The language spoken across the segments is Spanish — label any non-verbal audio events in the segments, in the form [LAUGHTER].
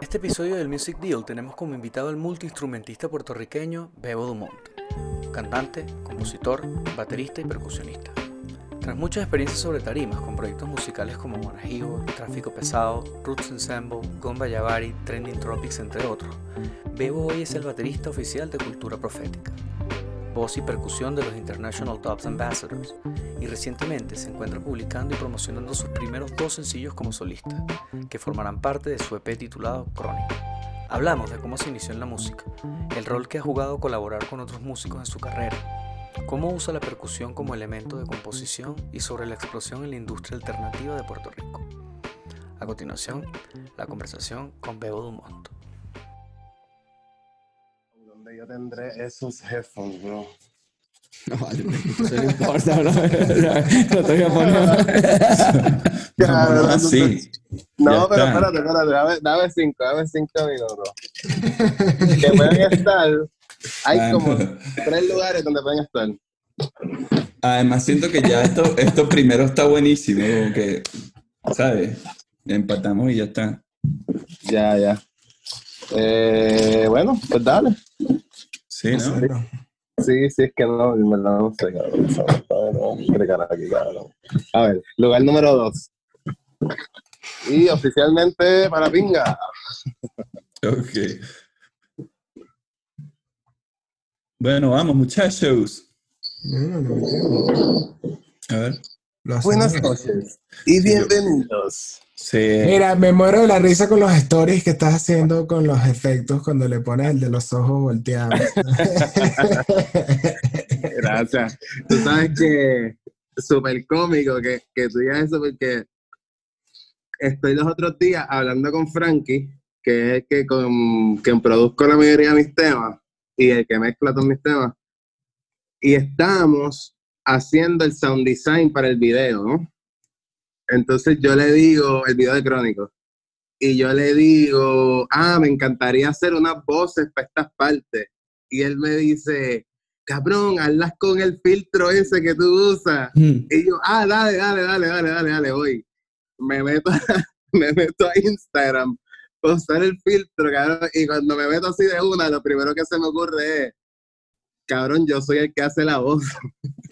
este episodio del Music Deal tenemos como invitado al multiinstrumentista puertorriqueño Bebo Dumont, cantante, compositor, baterista y percusionista. Tras muchas experiencias sobre tarimas con proyectos musicales como Monajivo, Tráfico Pesado, Roots Ensemble, Gomba Yavari, Trending Tropics, entre otros, Bebo hoy es el baterista oficial de Cultura Profética, voz y percusión de los International Tops Ambassadors, y recientemente se encuentra publicando y promocionando sus primeros dos sencillos como solista, que formarán parte de su EP titulado Crónica. Hablamos de cómo se inició en la música, el rol que ha jugado colaborar con otros músicos en su carrera, cómo usa la percusión como elemento de composición y sobre la explosión en la industria alternativa de Puerto Rico. A continuación, la conversación con Bebo Dumont. Donde yo tendré esos headphones, bro. No, [LAUGHS] vale, eso no importa, bro. [LAUGHS] No te voy a poner. Claro, No, así. No, Ya pero está. espérate, espérate, dame, dame cinco, dame cinco minutos. que pueden estar, hay Ah, como no. tres lugares donde pueden estar. Además, siento que ya esto, esto primero está buenísimo, como que, ¿sabes? Empatamos y ya está. Ya, ya. Eh, bueno, pues dale. Sí, ¿no? Sí, sí, es que no, en verdad no sé, cabrón. A ver, vamos a explicar aquí, cabrón. A ver, lugar número dos. Y oficialmente para Pinga. Ok. Bueno, vamos, muchachos. A ver. Buenas noches y bienvenidos. Sí. Mira, me muero de la risa con los stories que estás haciendo con los efectos cuando le pones el de los ojos volteados. [LAUGHS] Gracias. Tú sabes que súper cómico que, que tú digas eso porque estoy los otros días hablando con Frankie, que es el que con, quien produzco la mayoría de mis temas y el que mezcla todos mis temas. Y estamos haciendo el sound design para el video, ¿no? Entonces yo le digo, el video de Crónico, y yo le digo, ah, me encantaría hacer unas voces para estas partes. Y él me dice, cabrón, hazlas con el filtro ese que tú usas. Mm. Y yo, ah, dale, dale, dale, dale, dale, dale, voy. Me meto, a- [LAUGHS] me meto a Instagram, usar el filtro, cabrón, y cuando me meto así de una, lo primero que se me ocurre es, cabrón, yo soy el que hace la voz. [LAUGHS]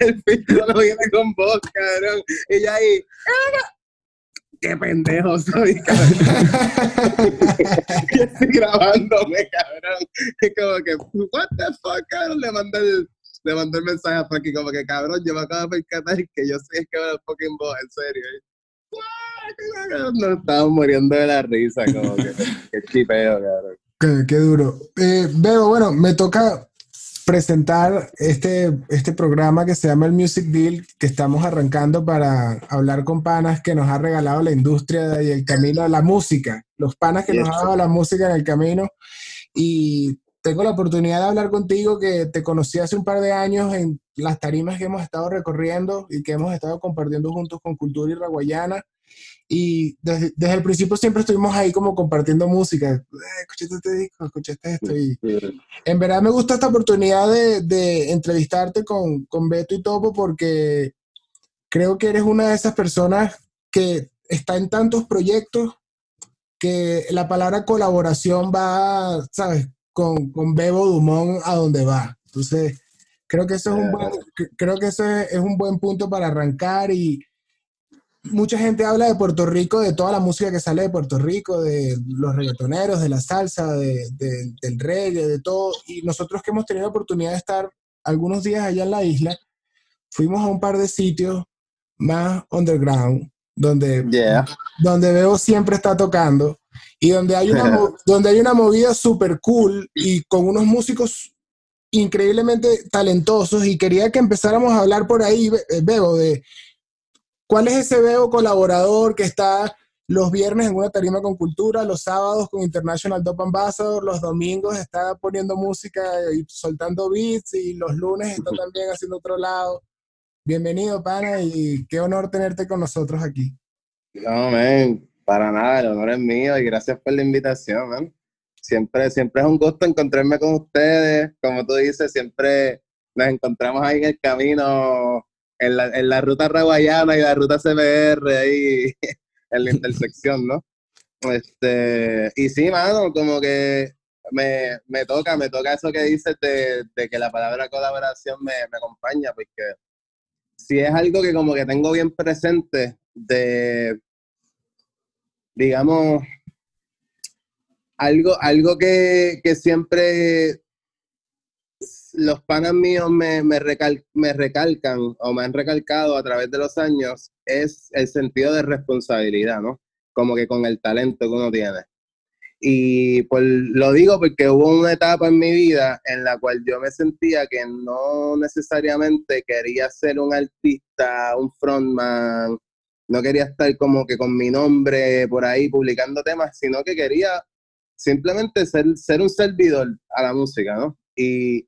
el filtro no viene con voz, cabrón. Y yo ahí, "Ah, qué pendejo soy, cabrón. [LAUGHS] y estoy grabándome, cabrón. Y como que, what the fuck, cabrón, le mandé el, le mandé el mensaje a Frankie como que, cabrón, yo me acabo de percatar que yo soy que va a fucking voz, en serio. Nos estábamos muriendo de la risa, como que, qué chipeo, cabrón. Qué, qué duro. Eh, Bebo, bueno, me toca presentar este, este programa que se llama el Music Deal, que estamos arrancando para hablar con panas que nos ha regalado la industria y el camino de la música, los panas que nos ha dado la música en el camino. Y tengo la oportunidad de hablar contigo que te conocí hace un par de años en las tarimas que hemos estado recorriendo y que hemos estado compartiendo juntos con Cultura Iraguayana. Y desde, desde el principio siempre estuvimos ahí como compartiendo música. Eh, escuchaste este disco, escuchaste esto. Y en verdad me gusta esta oportunidad de, de entrevistarte con, con Beto y Topo porque creo que eres una de esas personas que está en tantos proyectos que la palabra colaboración va, ¿sabes? Con, con Bebo Dumont a donde va. Entonces, creo que eso es un buen, cre- creo que eso es, es un buen punto para arrancar y mucha gente habla de Puerto Rico, de toda la música que sale de Puerto Rico, de los reggaetoneros, de la salsa, de- de- del reggae, de todo. Y nosotros que hemos tenido la oportunidad de estar algunos días allá en la isla, fuimos a un par de sitios más underground, donde, Yeah. donde Bebo siempre está tocando y donde hay una, [LAUGHS] donde hay una movida súper cool y con unos músicos increíblemente talentosos y quería que empezáramos a hablar por ahí, eh, Bebo, de cuál es ese Bebo colaborador que está los viernes en una tarima con cultura, los sábados con International Top Ambassador, los domingos está poniendo música y soltando beats y los lunes está también haciendo otro lado. Bienvenido, pana, y qué honor tenerte con nosotros aquí. No, men, para nada, el honor es mío y gracias por la invitación, man. Siempre, siempre es un gusto encontrarme con ustedes. Como tú dices, siempre nos encontramos ahí en el camino en la, en la ruta raguayana y la ruta CBR ahí [LAUGHS] en la intersección, ¿no? Este, y sí, mano, como que me, me toca, me toca eso que dices de, de que la palabra colaboración me, me acompaña, porque si es algo que como que tengo bien presente de, digamos, algo, algo que, que siempre los panas míos me, me, me recalcan o me han recalcado a través de los años es el sentido de responsabilidad, ¿no? Como que con el talento que uno tiene. Y pues lo digo porque hubo una etapa en mi vida en la cual yo me sentía que no necesariamente quería ser un artista, un frontman, no quería estar como que con mi nombre por ahí publicando temas, sino que quería simplemente ser, ser un servidor a la música, ¿no? Y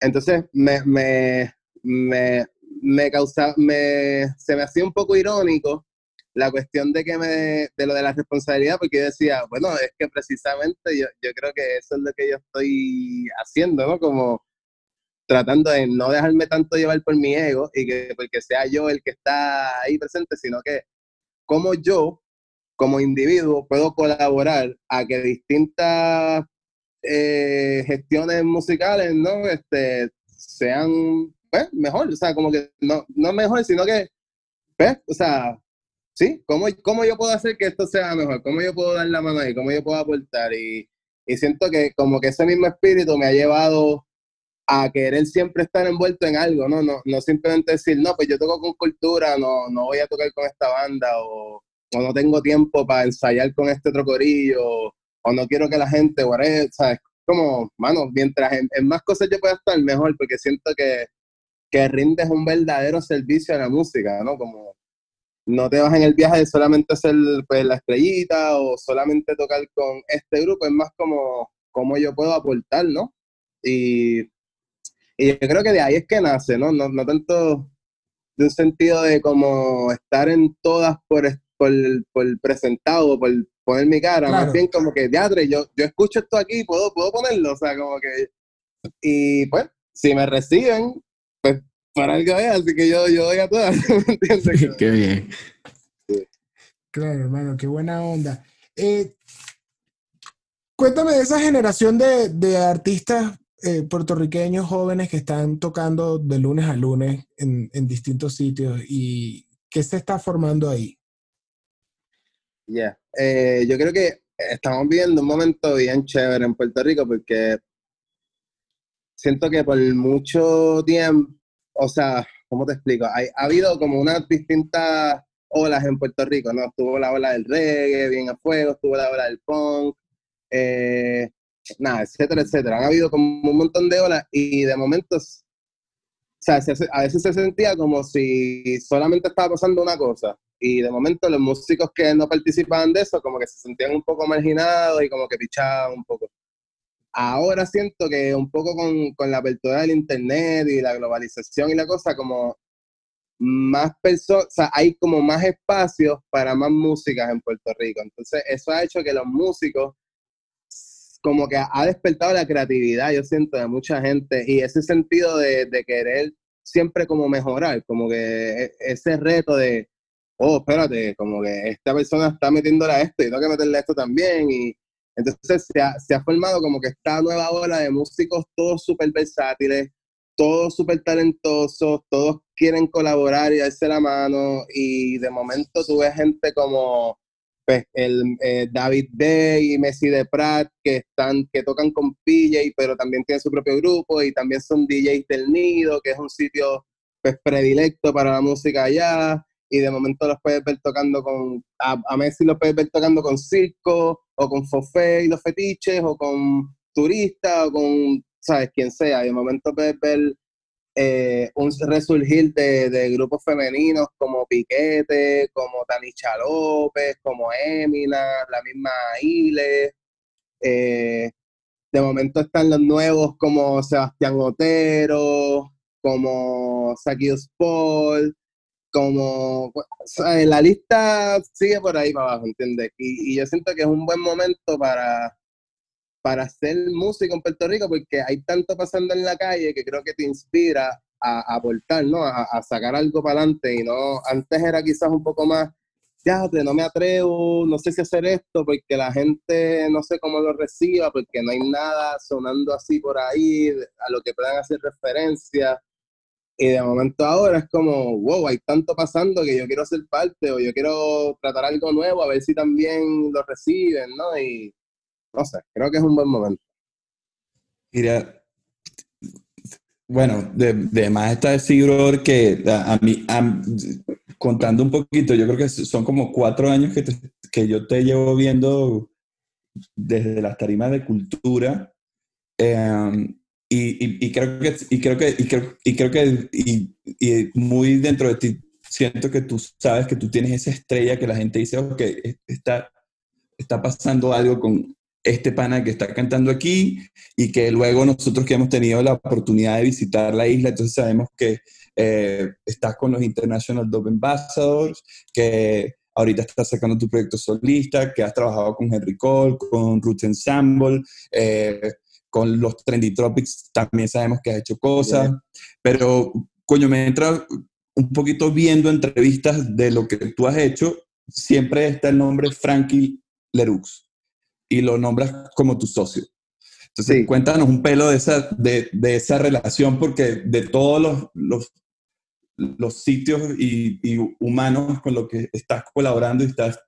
entonces me, me, me, me causa, me, se me hacía un poco irónico la cuestión de que me, de lo de la responsabilidad, porque yo decía, bueno, es que precisamente yo, yo creo que eso es lo que yo estoy haciendo, ¿no? Como tratando de no dejarme tanto llevar por mi ego y que porque sea yo el que está ahí presente, sino que como yo, como individuo, puedo colaborar a que distintas eh, gestiones musicales, ¿no? Este, sean, pues, mejor, o sea, como que no, no mejor, sino que, pues, o sea, sí, ¿cómo, ¿cómo yo puedo hacer que esto sea mejor? ¿Cómo yo puedo dar la mano ahí? ¿Cómo yo puedo aportar? Y, y siento que como que ese mismo espíritu me ha llevado a querer siempre estar envuelto en algo, ¿no? No, no simplemente decir, no, pues yo toco con cultura, no, no voy a tocar con esta banda, o, o no tengo tiempo para ensayar con este otro corillo, o no quiero que la gente, whatever, ¿sabes? Como, mano, mientras en, más cosas yo pueda estar, mejor, porque siento que, que rindes un verdadero servicio a la música, ¿no? Como no te vas en el viaje de solamente ser pues, la estrellita o solamente tocar con este grupo, es más como cómo yo puedo aportar, ¿no? Y y yo creo que de ahí es que nace, ¿no? No, no tanto de un sentido de como estar en todas por, por, por presentado, por poner mi cara, más bien como que, teatro, yo, yo escucho esto aquí, puedo, puedo ponerlo, o sea, como que... Y pues, si me reciben, pues para algo es, así que yo, yo doy a todas, [LAUGHS] ¿entiendes? [LAUGHS] qué bien. Claro, hermano, qué buena onda. Eh, cuéntame de esa generación de, de artistas eh, puertorriqueños jóvenes que están tocando de lunes a lunes en, en distintos sitios y qué se está formando ahí. Ya, eh, yo creo que estamos viviendo un momento bien chévere en Puerto Rico porque siento que por mucho tiempo, o sea, ¿cómo te explico? Hay, ha habido como unas distintas olas en Puerto Rico, ¿no? Estuvo la ola del reggae, bien a fuego, estuvo la ola del punk, eh, nada, etcétera, etcétera. Han habido como un montón de olas y de momentos, o sea, a veces se sentía como si solamente estaba pasando una cosa y de momento los músicos que no participaban de eso como que se sentían un poco marginados y como que pichaban un poco. Ahora siento que un poco con, con la apertura del internet y la globalización y la cosa, como más personas, o sea, hay como más espacios para más músicas en Puerto Rico. Entonces, eso ha hecho que los músicos como que ha despertado la creatividad, yo siento, de mucha gente y ese sentido de, de querer siempre como mejorar, como que e, ese reto de, oh, espérate, como que esta persona está metiéndole a esto y tengo que meterle a esto también y entonces se ha, formado como que esta nueva ola de músicos todos súper versátiles, todos súper talentosos, todos quieren colaborar y darse la mano y de momento tú ves gente como pues, el eh, David Day y Messi de Pratt que están que tocan con PJ pero también tienen su propio grupo y también son DJs del Nido que es un sitio pues predilecto para la música allá y de momento los puedes ver tocando con a, Messi los puedes ver tocando con circo o con Fofé y los fetiches o con turistas o con sabes quien sea y de momento puedes ver eh, un resurgir de, grupos femeninos como Piquete, como Tanicha López, como Emina, la misma Ile. Eh, de momento están los nuevos como Sebastián Otero, como Sakios Paul, como la lista sigue por ahí para abajo, ¿entiendes? y, yo siento que es un buen momento para, para hacer música en Puerto Rico porque hay tanto pasando en la calle que creo que te inspira a, aportar, ¿no? A, a sacar algo para adelante y no, antes era quizás un poco más fíjate, no me atrevo, no sé si hacer esto porque la gente no sé cómo lo reciba, porque no hay nada sonando así por ahí a lo que puedan hacer referencia. Y de momento ahora es como, wow, hay tanto pasando que yo quiero ser parte o yo quiero tratar algo nuevo, a ver si también lo reciben, ¿no? Y no sé, creo que es un buen momento. Mira, bueno, de, de más está decir que a, mí, contando un poquito, yo creo que son como cuatro años que, que yo te llevo viendo desde las tarimas de cultura. Em, y, y, creo que, y creo que, y creo, y creo que, y, muy dentro de ti, siento que tú sabes que tú tienes esa estrella que la gente dice, ok, está, está pasando algo con este pana que está cantando aquí y que luego nosotros que hemos tenido la oportunidad de visitar la isla, entonces sabemos que eh, estás con los International Dove Ambassadors, que ahorita estás sacando tu proyecto solista, que has trabajado con Henry Cole, con Roots Ensemble, eh, con los Trendy Tropics también sabemos que has hecho cosas, pero coño, me entra un poquito viendo entrevistas de lo que tú has hecho, siempre está el nombre Frankie Leroux y lo nombras como tu socio. Entonces, cuéntanos un pelo de esa, de, de, esa relación, porque de todos los, los los sitios y, humanos con los que estás colaborando y estás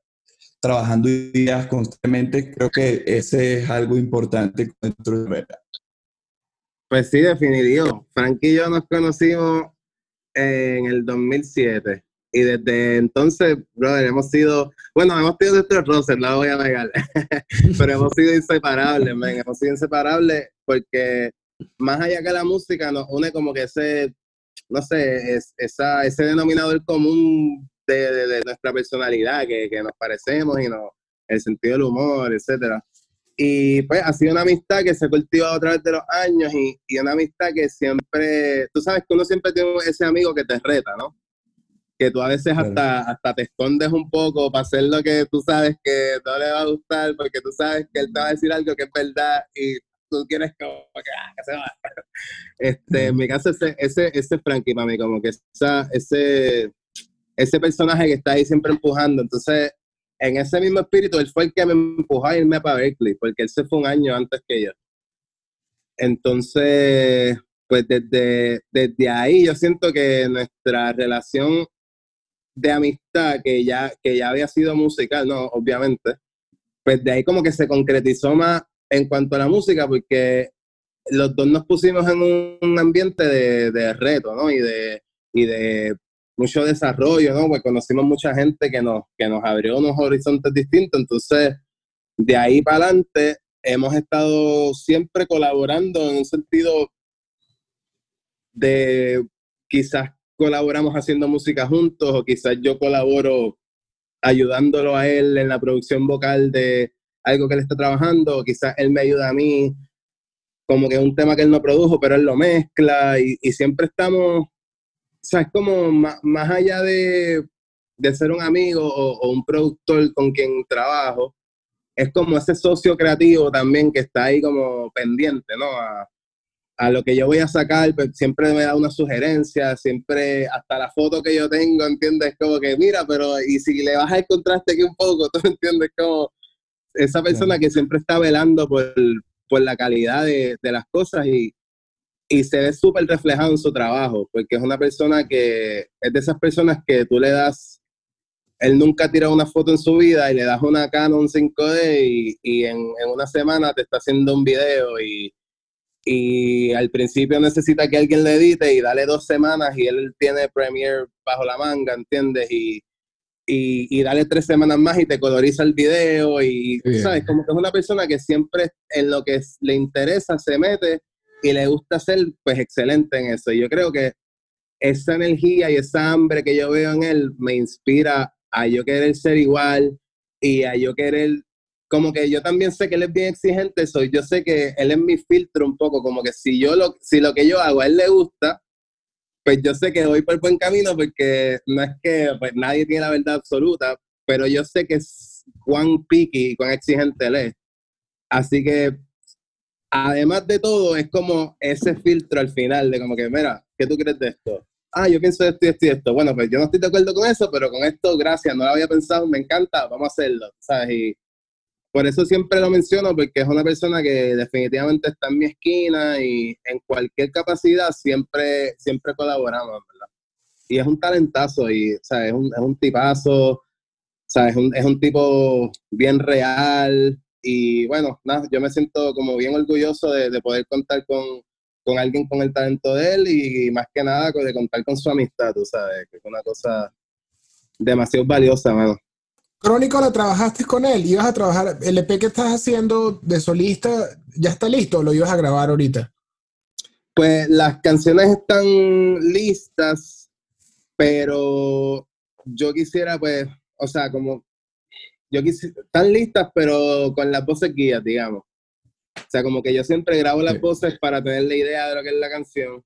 trabajando días constantemente, creo que ese es algo importante dentro de verdad. Pues sí, definitivo. Frank y yo nos conocimos en el 2007 y desde entonces, brother, hemos sido, bueno, hemos tenido nuestros roces, no lo voy a negar, [LAUGHS] pero hemos sido inseparables, man. hemos sido inseparables porque más allá que la música nos une como que ese no sé, es, esa, ese denominador común de, nuestra personalidad, que, nos parecemos y no, el sentido del humor, etcétera. Y pues ha sido una amistad que se ha cultivado a través de los años y, y, una amistad que siempre, tú sabes que uno siempre tiene ese amigo que te reta, ¿no? Que tú a veces hasta, hasta te escondes un poco para hacer lo que tú sabes que no le va a gustar, porque tú sabes que él te va a decir algo que es verdad y tú quieres como que, ah, que se va. [LAUGHS] Este, en mi caso, ese, ese, ese Frankie, mami, como que esa, ese, ese personaje que está ahí siempre empujando. Entonces, en ese mismo espíritu, él fue el que me empujó a irme para Berkeley, porque él se fue un año antes que yo. Entonces, pues desde, desde ahí yo siento que nuestra relación de amistad, que ya, que ya había sido musical, no, obviamente, pues de ahí como que se concretizó más en cuanto a la música, porque los dos nos pusimos en un ambiente de, reto, ¿no? Y de, y de mucho desarrollo, ¿no? Pues conocimos mucha gente que nos, que nos abrió unos horizontes distintos, entonces de ahí para adelante hemos estado siempre colaborando en un sentido de quizás colaboramos haciendo música juntos o quizás yo colaboro ayudándolo a él en la producción vocal de, algo que él está trabajando, o quizás él me ayuda a mí, como que es un tema que él no produjo, pero él lo mezcla y, siempre estamos, o sea, es como más, allá de, ser un amigo o, un productor con quien trabajo, es como ese socio creativo también que está ahí como pendiente, ¿no? A, a lo que yo voy a sacar, pues siempre me da una sugerencia, siempre, hasta la foto que yo tengo, ¿entiendes? Como que, mira, pero, y si le bajas el contraste aquí un poco, [LAUGHS] ¿tú entiendes? Como, esa persona que siempre está velando por, por la calidad de, de, las cosas y, y se ve súper reflejado en su trabajo, porque es una persona que es de esas personas que tú le das, él nunca ha tirado una foto en su vida y le das una Canon 5D y, y en, en, una semana te está haciendo un video y, y al principio necesita que alguien le edite y dale dos semanas y él tiene Premiere bajo la manga, ¿entiendes? Y, y, dale tres semanas más y te coloriza el video y, ¿sabes? Como que es una persona que siempre en lo que le interesa se mete y le gusta ser, pues, excelente en eso. Y yo creo que esa energía y esa hambre que yo veo en él me inspira a yo querer ser igual y a yo querer, como que yo también sé que él es bien exigente, soy, yo sé que él es mi filtro un poco, como que si yo lo, si lo que yo hago a él le gusta, pues yo sé que voy por buen camino porque no es que pues, nadie tiene la verdad absoluta, pero yo sé que es cuán picky cuán exigente él es. Así que, además de todo, es como ese filtro al final de como que, mira, ¿qué tú crees de esto? Ah, yo pienso esto y esto y esto. Bueno, pues yo no estoy de acuerdo con eso, pero con esto, gracias, no lo había pensado, me encanta, vamos a hacerlo, ¿sabes? Y por eso siempre lo menciono, porque es una persona que definitivamente está en mi esquina y en cualquier capacidad siempre, siempre colaboramos, ¿verdad? Y es un talentazo y, ¿sabes? Es un, es un tipazo, ¿sabes? Es un, es un tipo bien real y, bueno, nada, yo me siento como bien orgulloso de, de poder contar con, con alguien con el talento de él y, más que nada de contar con su amistad, tú sabes, que es una cosa demasiado valiosa, mano. Crónico, ¿la trabajaste con él? ¿Ibas a trabajar? ¿El EP que estás haciendo de solista ya está listo o lo ibas a grabar ahorita? Pues las canciones están listas, pero yo quisiera, pues, o sea, como, yo quisiera, están listas, pero con las voces guías, digamos. O sea, como que yo siempre grabo las Sí. voces para tener la idea de lo que es la canción,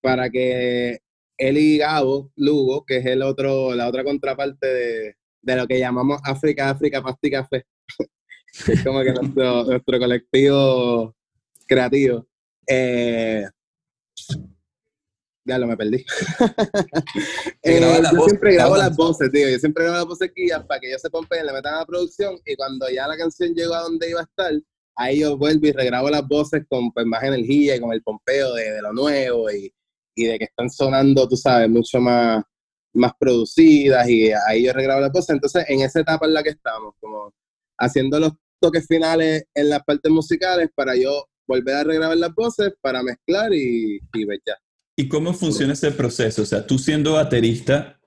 para que él y Gabo, Lugo, que es el otro, la otra contraparte de, de lo que llamamos África, África, Pasti Café, que [LAUGHS] es como que nuestro, nuestro colectivo creativo. Eh, ya lo me perdí. [LAUGHS] Eh, yo siempre grabo las las voces, tío. Yo siempre grabo las voces guías para que ellos se pompen, le metan a la producción y cuando ya la canción llegó a donde iba a estar, ahí yo vuelvo y regrabo las voces con pues, más energía y con el pompeo de, de lo nuevo y, y de que están sonando, tú sabes, mucho más, más producidas y ahí yo regrabo las voces. Entonces, en esa etapa en la que estamos, como haciendo los toques finales en las partes musicales para yo volver a regrabar las voces para mezclar y, y ver ya. ¿Y cómo funciona ese proceso? O sea, tú siendo baterista,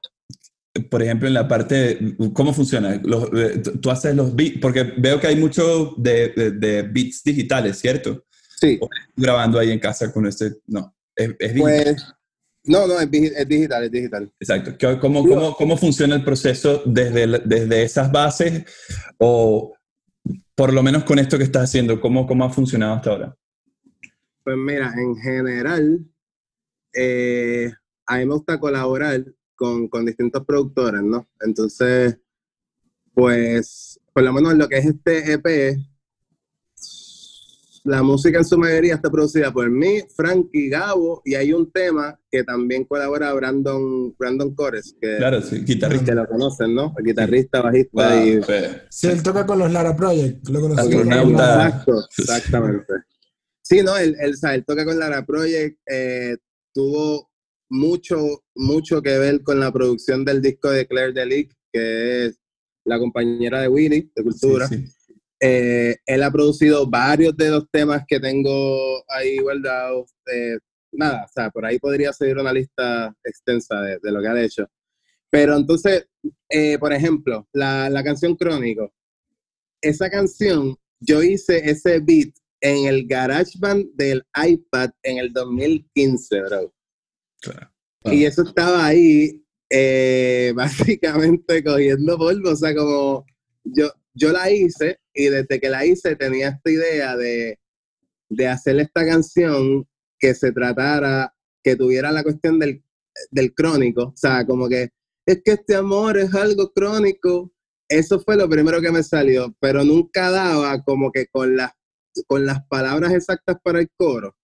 por ejemplo, en la parte, ¿cómo funciona? Los- eh, tú- haces los beats, porque veo que hay mucho de, de- de beats digitales, ¿cierto? Sí, Grabando ahí en casa con este, no, es, es digital. pues, no, no, es, es digital, es digital. Exacto. ¿Qué- ¿Cómo, cómo, ¿Cómo funciona el proceso desde, el- desde esas bases o por lo menos con esto que estás haciendo? ¿Cómo, cómo ha funcionado hasta ahora? Pues mira, en general, eh, a mí me gusta colaborar con, con distintos productores, ¿no? Entonces, pues, por lo menos en lo que es este EP, la música en su mayoría está producida por mí, Frankie, Gabo, y hay un tema que también colabora Brandon, Brandon Cores, que, Claro, sí, guitarrista. que lo conocen, ¿no? El guitarrista, bajista Wow, y. Sí, él toca con los Lara Project. Lo conocí. Astronauta. Exacto, exactamente. Sí, no, él, él, o sea, él toca con Lara Project, eh, tuvo mucho, mucho que ver con la producción del disco de Claire Delic, que es la compañera de Willy, de Cultura. Sí, sí. Eh, él ha producido varios de los temas que tengo ahí guardados. eh, nada, o sea, por ahí podría seguir una lista extensa de, de lo que ha hecho. Pero entonces, eh, por ejemplo, la, la canción Crónico, esa canción, yo hice ese beat en el GarageBand del iPad en el 2015, bro. Claro. Y eso estaba ahí, eh, [LAUGHS] básicamente cogiendo polvo. O sea, como yo, yo la hice y desde que la hice tenía esta idea de, de hacer esta canción que se tratara, que tuviera la cuestión del, del crónico. O sea, como que es que este amor es algo crónico. Eso fue lo primero que me salió, pero nunca daba como que con las, con las palabras exactas para el coro.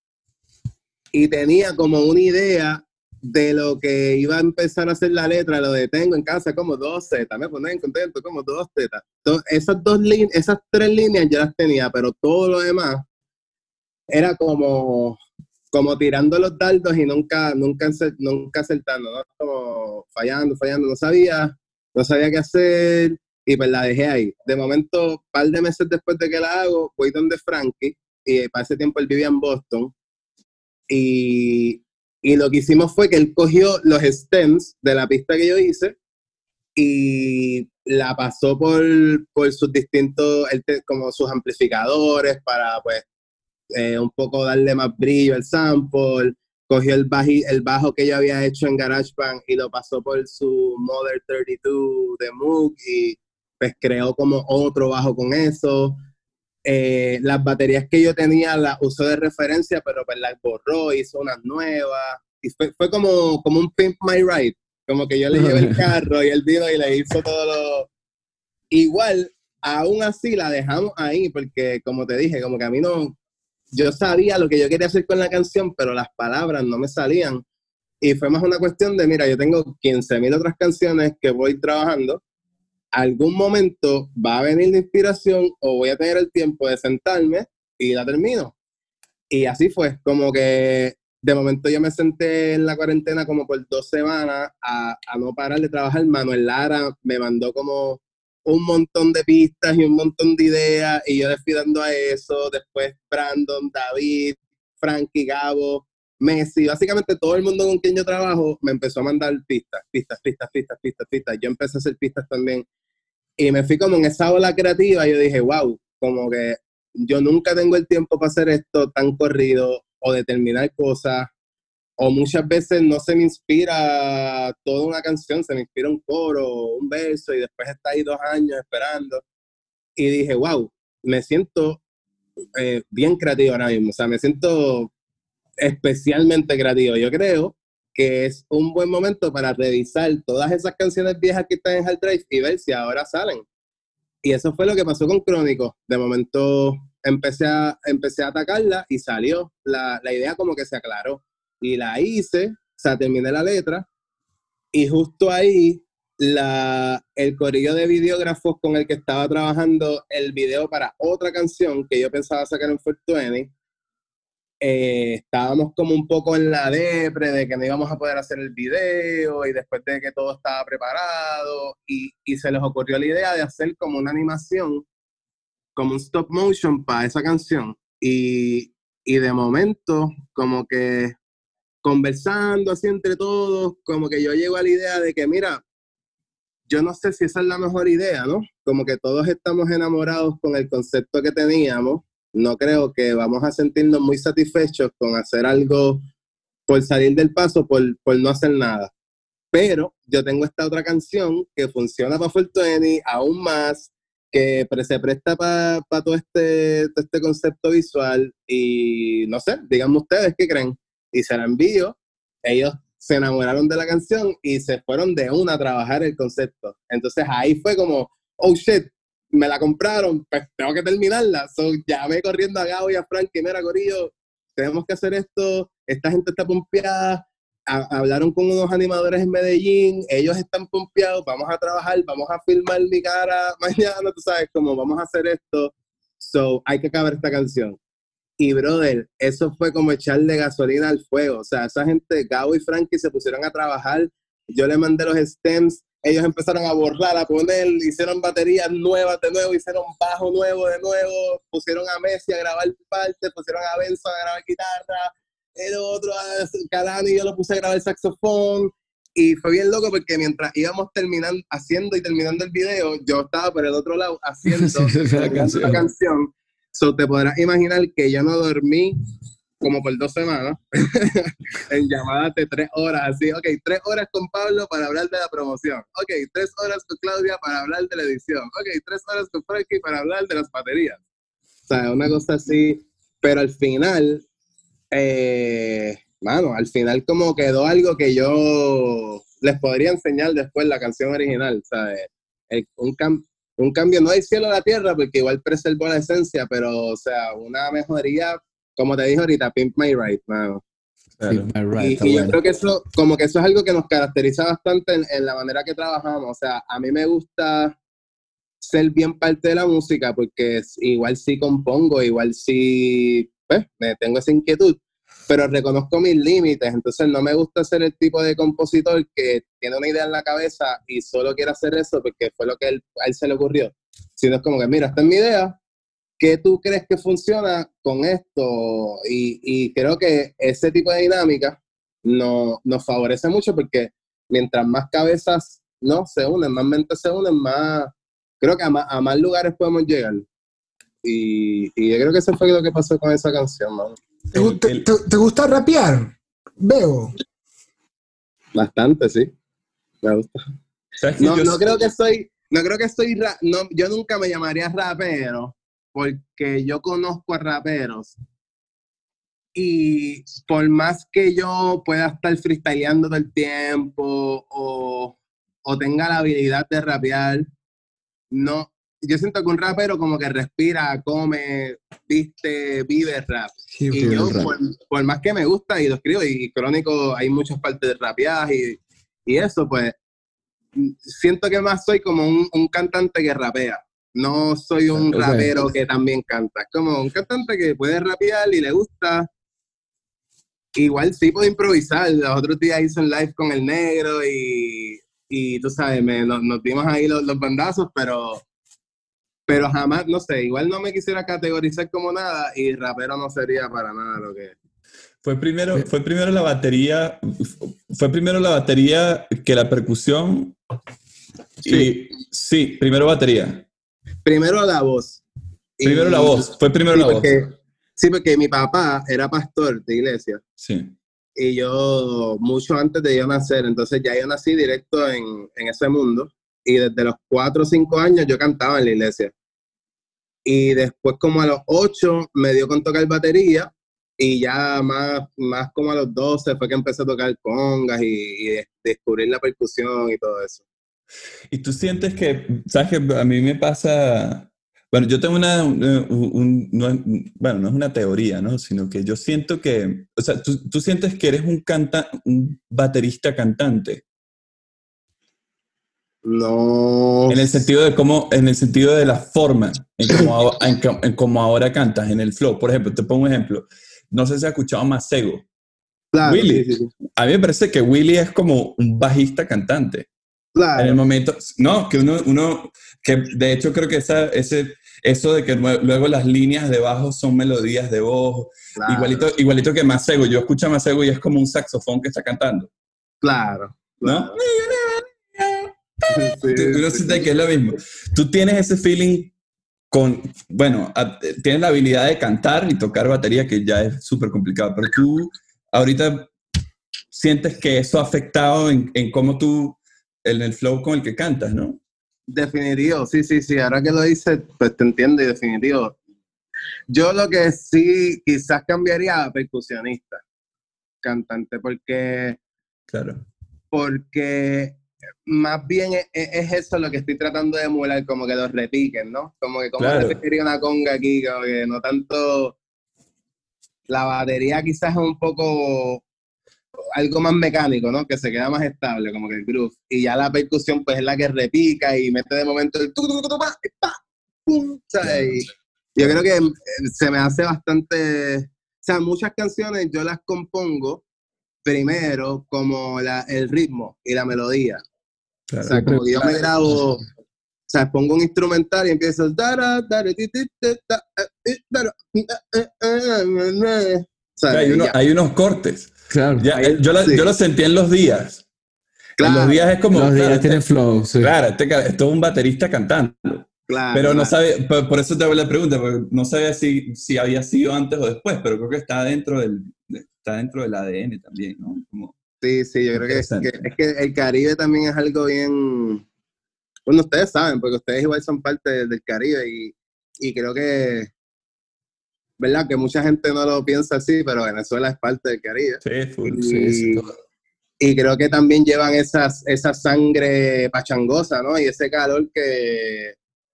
Y tenía como una idea de lo que iba a empezar a hacer la letra, lo de tengo en casa como dos Z, me ponen contento como dos Z. Entonces, esas dos esas tres líneas ya las tenía, pero todo lo demás era como, como tirando los dardos y nunca, nunca, nunca acertando, ¿no? Como fallando, fallando, no sabía, no sabía qué hacer y pues la dejé ahí. De momento, un par de meses después de que la hago, voy donde Frankie y para ese tiempo él vivía en Boston y, y lo que hicimos fue que él cogió los stems de la pista que yo hice y la pasó por, por sus distintos, como sus amplificadores para pues eh, un poco darle más brillo al sample. Cogió el, baji- el bajo que yo había hecho en GarageBand y lo pasó por su Mother 32 de Moog y pues creó como otro bajo con eso. Eh, las baterías que yo tenía las usó de referencia, pero pues las borró, hizo unas nuevas. Y fue, fue como, como un Pimp My Ride. Como que yo le llevé el [LAUGHS] carro y él vino y le hizo todo lo... Igual, aún así la dejamos ahí, porque como te dije, como que a mí no... Yo sabía lo que yo quería hacer con la canción, pero las palabras no me salían. Y fue más una cuestión de, mira, yo tengo 15.000 otras canciones que voy trabajando. Algún momento va a venir la inspiración o voy a tener el tiempo de sentarme y la termino. Y así fue, como que de momento yo me senté en la cuarentena como por dos semanas a, no parar de trabajar. Manuel Lara me mandó como un montón de pistas y un montón de ideas y yo desfidando a eso. Después Brandon, David, Frankie, Gabo, Messi, básicamente todo el mundo con quien yo trabajo me empezó a mandar pistas, pistas, pistas, pistas, pistas, pistas. Yo empecé a hacer pistas también. Y me fui como en esa ola creativa y yo dije, wow, como que yo nunca tengo el tiempo para hacer esto tan corrido o determinar cosas. O muchas veces no se me inspira toda una canción, se me inspira un coro, un verso y después está ahí dos años esperando. Y dije, wow, me siento eh, bien creativo ahora mismo. O sea, me siento especialmente creativo. Yo creo que es un buen momento para revisar todas esas canciones viejas que están en Hard Drive y ver si ahora salen. Y eso fue lo que pasó con Crónico. De momento empecé a, empecé a atacarla y salió. La, la idea como que se aclaró. Y la hice, o sea, terminé la letra. Y justo ahí la, el corillo de videógrafos con el que estaba trabajando el video para otra canción que yo pensaba sacar en 420, eh, estábamos como un poco en la depre de que no íbamos a poder hacer el video y después de que todo estaba preparado y, y se les ocurrió la idea de hacer como una animación, como un stop motion para esa canción. Y, y de momento, como que conversando así entre todos, como que yo llego a la idea de que, mira, yo no sé si esa es la mejor idea, ¿no? Como que todos estamos enamorados con el concepto que teníamos no creo que vamos a sentirnos muy satisfechos con hacer algo por salir del paso, por, por no hacer nada. Pero yo tengo esta otra canción que funciona para Fortuny aún más, que se presta para todo este, este concepto visual y no sé, díganme ustedes qué creen. Y se la envío, ellos se enamoraron de la canción y se fueron de una a trabajar el concepto. Entonces ahí fue como, oh shit, me la compraron, pues tengo que terminarla. So, llamé corriendo a Gabo y a Frank, que mira, Corillo, tenemos que hacer esto, esta gente está pompeada, hablaron con unos animadores en Medellín, ellos están pompeados, vamos a trabajar, vamos a filmar mi cara [LAUGHS] mañana, tú sabes, como vamos a hacer esto, so, hay que acabar esta canción. Y brother, eso fue como echarle gasolina al fuego, o sea, esa gente, Gabo y Frankie se pusieron a trabajar, yo le mandé los stems, ellos empezaron a borrar, a poner, hicieron baterías nuevas de nuevo, hicieron bajo nuevo de nuevo, pusieron a Messi a grabar parte, pusieron a Benzo a grabar guitarra, el otro a Calani yo lo puse a grabar saxofón, y fue bien loco porque mientras íbamos terminando, haciendo y terminando el video, yo estaba por el otro lado haciendo [LAUGHS] la canción. canción. So, te podrás imaginar que yo no dormí como por dos semanas [LAUGHS] en llamadas de tres horas, así, ok, tres horas con Pablo para hablar de la promoción, ok, tres horas con Claudia para hablar de la edición, ok, tres horas con Frankie para hablar de las baterías. O sea, una cosa así, pero al final, eh, mano, al final como quedó algo que yo les podría enseñar después la canción original, ¿sabes? un, un cambio no hay cielo a la tierra porque igual preservó la esencia, pero o sea, una mejoría como te dije ahorita, Pimp My Ride, mano. y, yo creo que eso, como que eso es algo que nos caracteriza bastante en, la manera que trabajamos. O sea, a mí me gusta ser bien parte de la música porque igual sí compongo, igual sí, pues, me tengo esa inquietud, pero reconozco mis límites. Entonces no me gusta ser el tipo de compositor que tiene una idea en la cabeza y solo quiere hacer eso porque fue lo que a él se le ocurrió. Sino es como que, mira, esta es mi idea, ¿qué tú crees que funciona con esto? Y, creo que ese tipo de dinámica no, nos favorece mucho porque mientras más cabezas no se unen, más mentes se unen, más creo que a más, lugares podemos llegar. Y, yo creo que eso fue lo que pasó con esa canción, ¿Te, gusta rapear? Veo. Bastante, sí. Me gusta. No, no creo que soy, no creo que soy, no, yo nunca me llamaría rapero, porque yo conozco a raperos y por más que yo pueda estar freestyleando todo el tiempo o, o tenga la habilidad de rapear, no, yo siento que un rapero como que respira, come, viste, vive rap. Sí, Y yo, rap. por, por más que me gusta y lo escribo, y Crónico hay muchas partes de rapeadas y, y eso, pues siento que más soy como un, un cantante que rapea. No soy un rapero que también canta. Es como un cantante que puede rapear y le gusta. Igual sí puedo improvisar. Los otros días hice un live con el negro y, y tú sabes, me, nos, nos dimos ahí los, los bandazos, pero, pero jamás, no sé, igual no me quisiera categorizar como nada y rapero no sería para nada lo que... Fue primero, fue primero la batería, fue primero la batería que la percusión. Y, sí, primero batería. Primero la voz. Primero Y- la voz, fue primero sí, la voz. sí, porque mi papá era pastor de iglesia Sí. y yo mucho antes de yo nacer, entonces ya yo nací directo en, en ese mundo y desde los 4 o 5 años yo cantaba en la iglesia. Y después como a los 8 me dio con tocar batería y ya más, más como a los 12 fue que empecé a tocar congas y, y de- descubrir la percusión y todo eso. Y tú sientes que, sabes que a mí me pasa, bueno, yo tengo una, un- no es- bueno, no es una teoría, ¿no? Sino que yo siento que, o sea, tú, tú sientes que eres un canta, un baterista cantante, No. en el sentido de cómo, en el sentido de la forma, en cómo, ahora- en co- en cómo ahora cantas, en el flow. Por ejemplo, te pongo un ejemplo. No sé si has escuchado Masego. Claro, Willy. sí, sí, sí. A mí me parece que Willy es como un bajista cantante. Claro. En el momento, no, que uno, uno que de hecho creo que esa, ese, eso de que luego las líneas de bajo son melodías de voz, claro, igualito, igualito que Masego, yo escucho a Masego y es como un saxofón que está cantando, Claro. ¿no? [LAUGHS] Sí, Tú- Uno sí, sí. que es lo mismo. Tú tienes ese feeling con, bueno, a- tienes la habilidad de cantar y tocar batería que ya es súper complicado, pero tú ahorita sientes que eso ha afectado en, en cómo tú, en el flow con el que cantas, ¿no? Definitivo, sí, sí, sí. Ahora que lo dices, pues te entiendo y definitivo. Yo lo que sí quizás cambiaría a percusionista, cantante, porque, Claro. porque más bien es, es- es eso lo que estoy tratando de emular, como que los repiquen, ¿no? Como que como Claro. repetiría una conga aquí, como que no tanto... La batería quizás es un poco algo más mecánico, ¿no? Que se queda más estable, como que el groove. Y ya la percusión, pues es la que repica y mete de momento el tu, tu, tu, tu, pa, pa, pum, yo creo que eh, se me hace bastante. O sea, muchas canciones yo las compongo primero como la, el ritmo y la melodía. Claro. O sea, como que yo me grabo. O sea, pongo un instrumental y empiezo. O hay unos cortes. Claro. Ya, Ahí- eh, yo, la- sí. yo lo sentí en los días. En Claro, los días es como. Los días claro, tienen flow, sí. Claro, este esto es un baterista cantando. claro, Pero no claro. sabe, por, por eso te hago la pregunta, porque no sabía si, si había sido antes o después, pero creo que está dentro del, está dentro del ADN también, ¿no? Como, Sí, sí, yo creo que, es que- es que el Caribe también es algo bien. Bueno, ustedes saben, porque ustedes igual son parte del, del Caribe y, y creo que. ¿Verdad? Que mucha gente no lo piensa así, pero Venezuela es parte del Caribe. sí, full. Y, sí, duda. y creo que también llevan esas, esa sangre pachangosa, ¿no? Y ese calor que.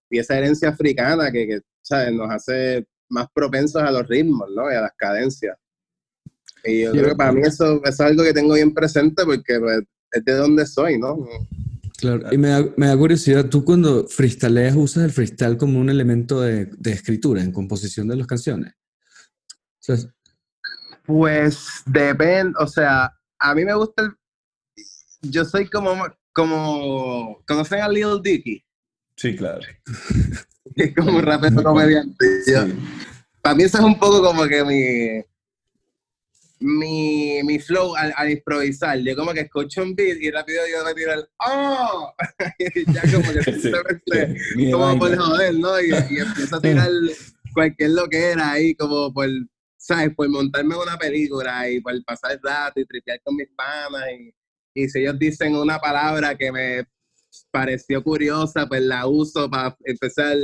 Y esa herencia africana que, que, ¿sabes? Nos hace más propensos a los ritmos, ¿no? Y a las cadencias. Y yo Sí, creo que para mí eso, eso es algo que tengo bien presente porque pues, es de donde soy, ¿no? Claro, y me da, me da curiosidad, tú cuando freestyleas usas el freestyle como un elemento de, de escritura, en composición de las canciones. O sea, Pues depende, o sea, a mí me gusta el... Yo soy como, como... ¿Conocen a Lil Dicky? Sí, claro. [LAUGHS] Es como un rapero [LAUGHS] comediante. Sí. Para mí eso es un poco como que mi... Mi, mi flow al, al improvisar. Yo como que escucho un beat y rápido yo me tiro el ¡Oh! Y [LAUGHS] ya como que [LAUGHS] Sí. simplemente Mi como por joder, ¿no? Y, y empiezo a tirar cualquier lo que era ahí, como por, ¿sabes? Por montarme una película y por pasar el rato y tripear con mis panas. Y, y si ellos dicen una palabra que me pareció curiosa, pues la uso para empezar.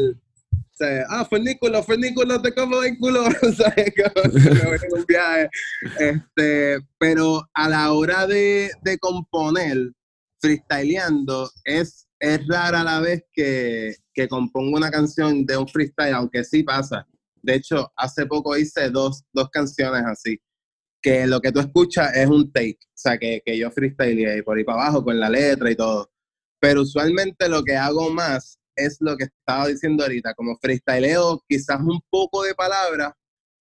¿Sabes? Ah, Fernículo, Fernículo, te [LAUGHS] como el culo, ¿sabes? Un viaje. Este, pero a la hora de, de componer, freestyleando, es, es rara la vez que, que compongo una canción de un freestyle, aunque sí pasa. De hecho, hace poco hice dos, dos canciones así, que lo que tú escuchas es un take, o sea, que, que yo freestyle por ahí para abajo con la letra y todo. Pero usualmente lo que hago más es lo que estaba diciendo ahorita, como freestyleo quizás un poco de palabras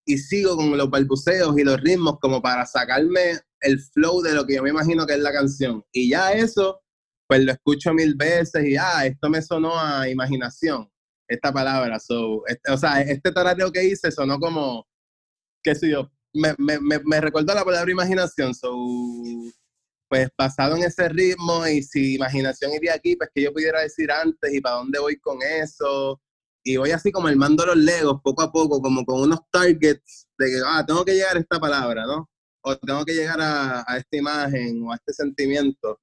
y sigo con los balbuceos y los ritmos como para sacarme el flow de lo que yo me imagino que es la canción. Y ya eso, pues lo escucho mil veces y, ah, esto me sonó a imaginación, esta palabra. So, este, o sea, este tarareo que hice sonó como, qué sé yo, me, me, me, me recordó la palabra imaginación. So, pues basado en ese ritmo y si imaginación iría aquí, pues que yo pudiera decir antes y para dónde voy con eso. Y voy así como armando los legos poco a poco, como con unos targets de que, ah, tengo que llegar a esta palabra, ¿no? O tengo que llegar a, a esta imagen o a este sentimiento.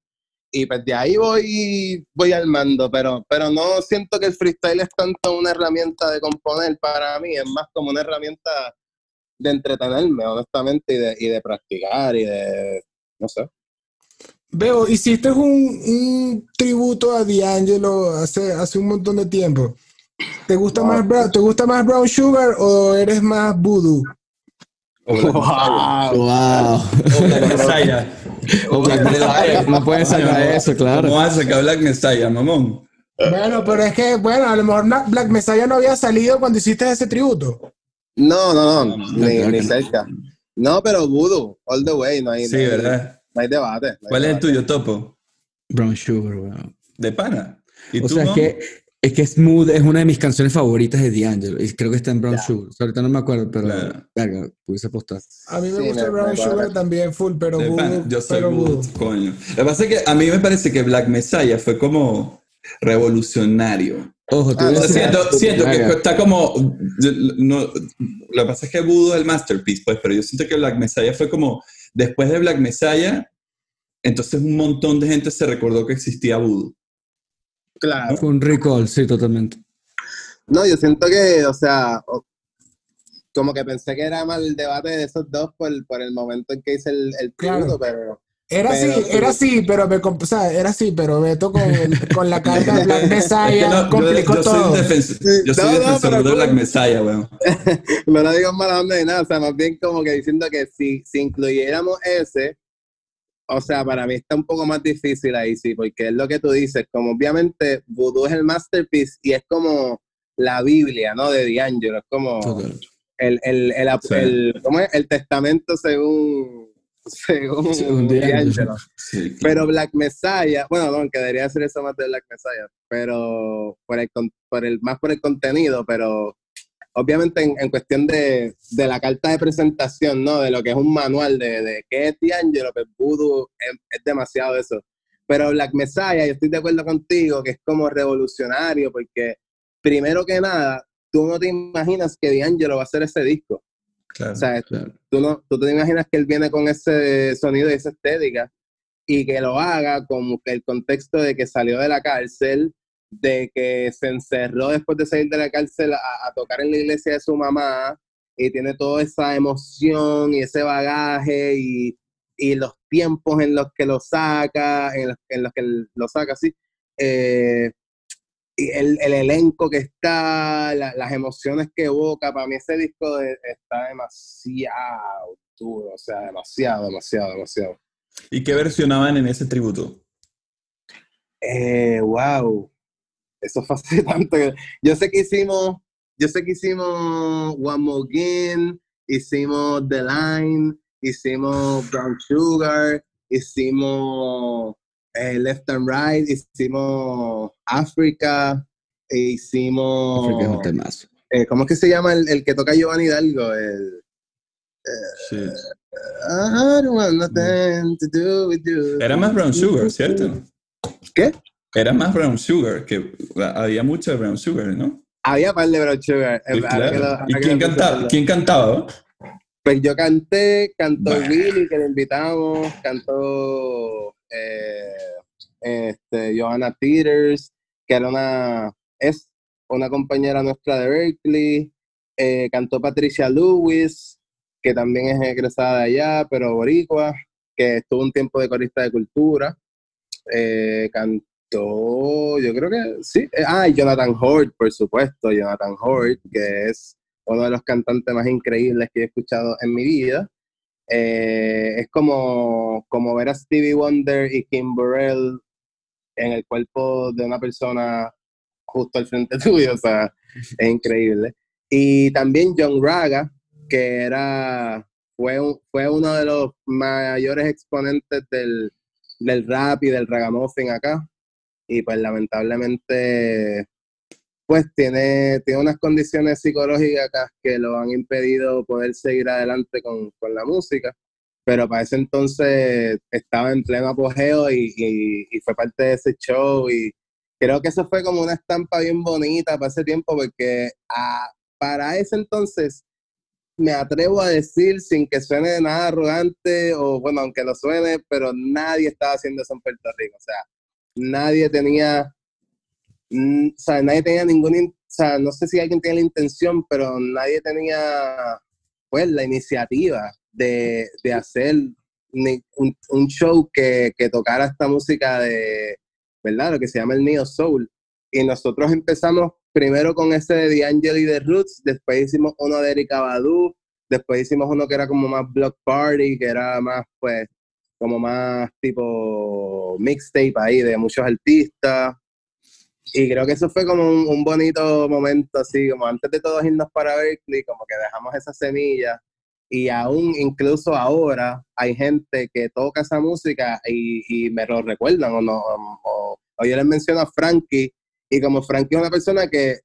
Y pues de ahí voy, voy armando, pero, pero no siento que el freestyle es tanto una herramienta de componer para mí, es más como una herramienta de entretenerme, honestamente, y de, y de practicar y de, no sé. Veo, hiciste un, un tributo a D'Angelo hace, hace un montón de tiempo. ¿Te gusta, más, Brown- ¿Te gusta más Brown Sugar o eres más Voodoo? ¡Wow! ¡Wow! o [LAUGHS] Black Messiah. O Black Messiah, no pueden sacar eso, claro. ¿Cómo vas a sacar Black Messiah, mamón? Bueno, pero es que, bueno, a lo mejor Black Messiah no había salido cuando hiciste ese tributo. No, no, no, ni, cerca. No, pero Voodoo, all the way, no hay, Sí, no hay- ¿verdad? No hay debate. no hay ¿Cuál es el debate. tuyo, Topo? Brown Sugar, wow. De pana. ¿Y O tú, sea, es que, es que Smooth es una de mis canciones favoritas de D'Angelo. Y creo que está en Brown Ya. Sugar. O sea, ahorita no me acuerdo, pero Claro. verga, pudiese apostar. A mí me Sí, gusta me- Brown me Sugar también full, pero Voodoo. Yo soy pero Wood, coño. Lo que pasa es que a mí me parece que Black Messiah fue como revolucionario. Ojo, tú Ah, O sea, dices- siento, siento que está como. no, lo que pasa es que Voodoo es el masterpiece, pues, pero yo siento que Black Messiah fue como. Después de Black Messiah, entonces un montón de gente se recordó que existía Voodoo. Claro. Fue un recall, sí, totalmente. No, yo siento que, o sea, como que pensé que era más el debate de esos dos por, por el momento en que hice el, el Claro. tributo, pero Era Pero así, sí. era así, pero me, comp- o sea, era así, pero Beto con, el- con la carga de [LAUGHS] Black Es que Messiah no, yo, complicó yo soy todo. un defensor, yo soy No, no, defensor pero de Black Messiah, weón. [LAUGHS] no lo digo en mala onda ni nada, o sea, más bien como que diciendo que si, si incluyéramos ese, o sea, para mí está un poco más difícil ahí, sí, porque es lo que tú dices, como obviamente Voodoo es el masterpiece y es como la Biblia, ¿no? De D'Angelo, es como el, el, el, Sí. el- ¿cómo es? el testamento según, según, Según D'Angelo. Sí, claro. Pero Black Messiah, bueno, no, que debería ser eso más de Black Messiah, pero por el, por el, más por el contenido, pero obviamente en, en cuestión de, de la carta de presentación, ¿no? De lo que es un manual de, de qué es D'Angelo, pues Voodoo es, es demasiado eso. Pero Black Messiah, yo estoy de acuerdo contigo, que es como revolucionario, porque primero que nada, tú no te imaginas que D'Angelo va a hacer ese disco. Claro. O sea, Claro. tú, no, tú te imaginas que él viene con ese sonido y esa estética y que lo haga con el contexto de que salió de la cárcel, de que se encerró después de salir de la cárcel a, a tocar en la iglesia de su mamá y tiene toda esa emoción y ese bagaje y, y los tiempos en los que lo saca, en los, en los que lo saca así. eh, el, el elenco que está, la- las emociones que evoca, para mí ese disco de- está demasiado duro, o sea, demasiado, demasiado, demasiado. ¿Y qué versionaban en ese tributo? Eh, wow, eso fue hace [LAUGHS] tanto. que- Yo sé que hicimos, yo sé que hicimos One More hicimos The Line, hicimos Brown Sugar, hicimos eh, Left and Right, hicimos Africa, e hicimos... África es un temazo. eh, ¿Cómo es que se llama el, el que toca Giovanni Hidalgo? El, Sí. I don't want nothing to do with you. Era más Brown Sugar, ¿cierto? ¿Qué? Era más Brown Sugar, que había mucho de Brown Sugar, ¿no? Había par de Brown Sugar. Sí, eh, lo- ¿Y quién cantaba? ¿Quién cantaba? Pues yo canté, cantó. Willy, que le invitamos, cantó eh, este, Johanna Peters, que era una, es una compañera nuestra de Berkeley, eh, cantó Patricia Lewis, que también es egresada de allá, pero boricua, que estuvo un tiempo de corista de cultura, eh, can- todo, yo creo que sí. Eh, Ah, Jonathan Hort, por supuesto, Jonathan Hort, que es uno de los cantantes más increíbles que he escuchado en mi vida. Eh, es como, como ver a Stevie Wonder y Kim Burrell en el cuerpo de una persona justo al frente [LAUGHS] tuyo, o sea, es increíble. Y también John Raga, que era, fue, fue uno de los mayores exponentes del, del rap y del ragamuffin acá. Y pues lamentablemente, pues tiene, tiene unas condiciones psicológicas que lo han impedido poder seguir adelante con, con la música. Pero para ese entonces estaba en pleno apogeo y, y- fue parte de ese show. Y creo que eso fue como una estampa bien bonita para ese tiempo, porque ah, para ese entonces me atrevo a decir, sin que suene de nada arrogante, o bueno, aunque lo suene, pero nadie estaba haciendo eso en Puerto Rico. O sea, nadie tenía, o sea, nadie tenía ninguna, no sé si alguien tenía la intención, pero nadie tenía, pues, la iniciativa de, de hacer un show que, que tocara esta música de, ¿verdad? Lo que se llama el Neo Soul. Y nosotros empezamos primero con ese de D'Angelo y de Roots, después hicimos uno de Erika Badu, después hicimos uno que era como más Block Party, que era más, pues, como más tipo mixtape ahí de muchos artistas. Y creo que eso fue como un, bonito momento, así, como antes de todos irnos para Berkeley, como que dejamos esa semilla. Y aún, incluso ahora, hay gente que toca esa música y, y me lo recuerdan, o, no, o, o yo les menciono a Frankie, y como Frankie es una persona que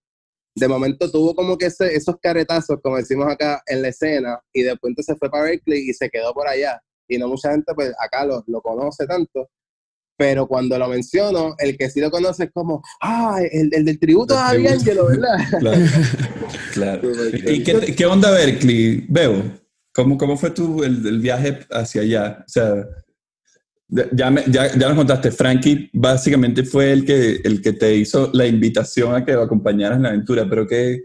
de momento tuvo como que ese- esos caretazos, como decimos acá, en la escena, y después entonces fue para Berkeley y se quedó por allá. Y no mucha gente, pues acá lo, lo conoce tanto. Pero cuando lo menciono, el que sí lo conoce es como, ah, el, el del tributo a tributo. ¿verdad? [LAUGHS] Claro. claro. ¿Y qué, qué onda Berkeley? Veo, ¿cómo, cómo fue tu, el, el viaje hacia allá? O sea, ya, me- ya, ya nos contaste, Frankie básicamente fue el que, el que te hizo la invitación a que lo acompañaras en la aventura, pero ¿qué,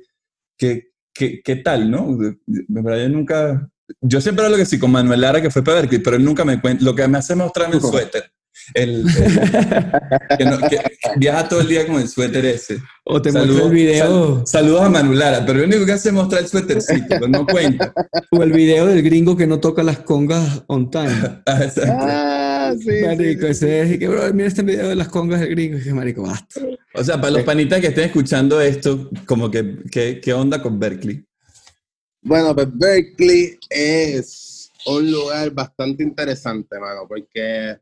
qué, qué, qué tal, no? Yo nunca... Yo siempre hablo que sí con Manuel Lara, que fue para Berkeley, pero él nunca me cuenta. Lo que me hace es mostrarme el [LAUGHS] suéter. El, el- que, no- que viaja todo el día con el suéter ese. O te Saludos- el video, sal- saludos a Manuel Lara, pero lo único que hace es mostrar el suétercito, pero no cuenta. o el video del gringo que no toca las congas on time. [LAUGHS] Ah, exacto. Ah, sí, Marico, sí. ese es, que, bro, mira este video de las congas del gringo. Y que, marico, basta. O sea, para los panitas que estén escuchando esto, como que, ¿qué, qué onda con Berkeley? Bueno, pues Berkeley es un lugar bastante interesante, mano, porque,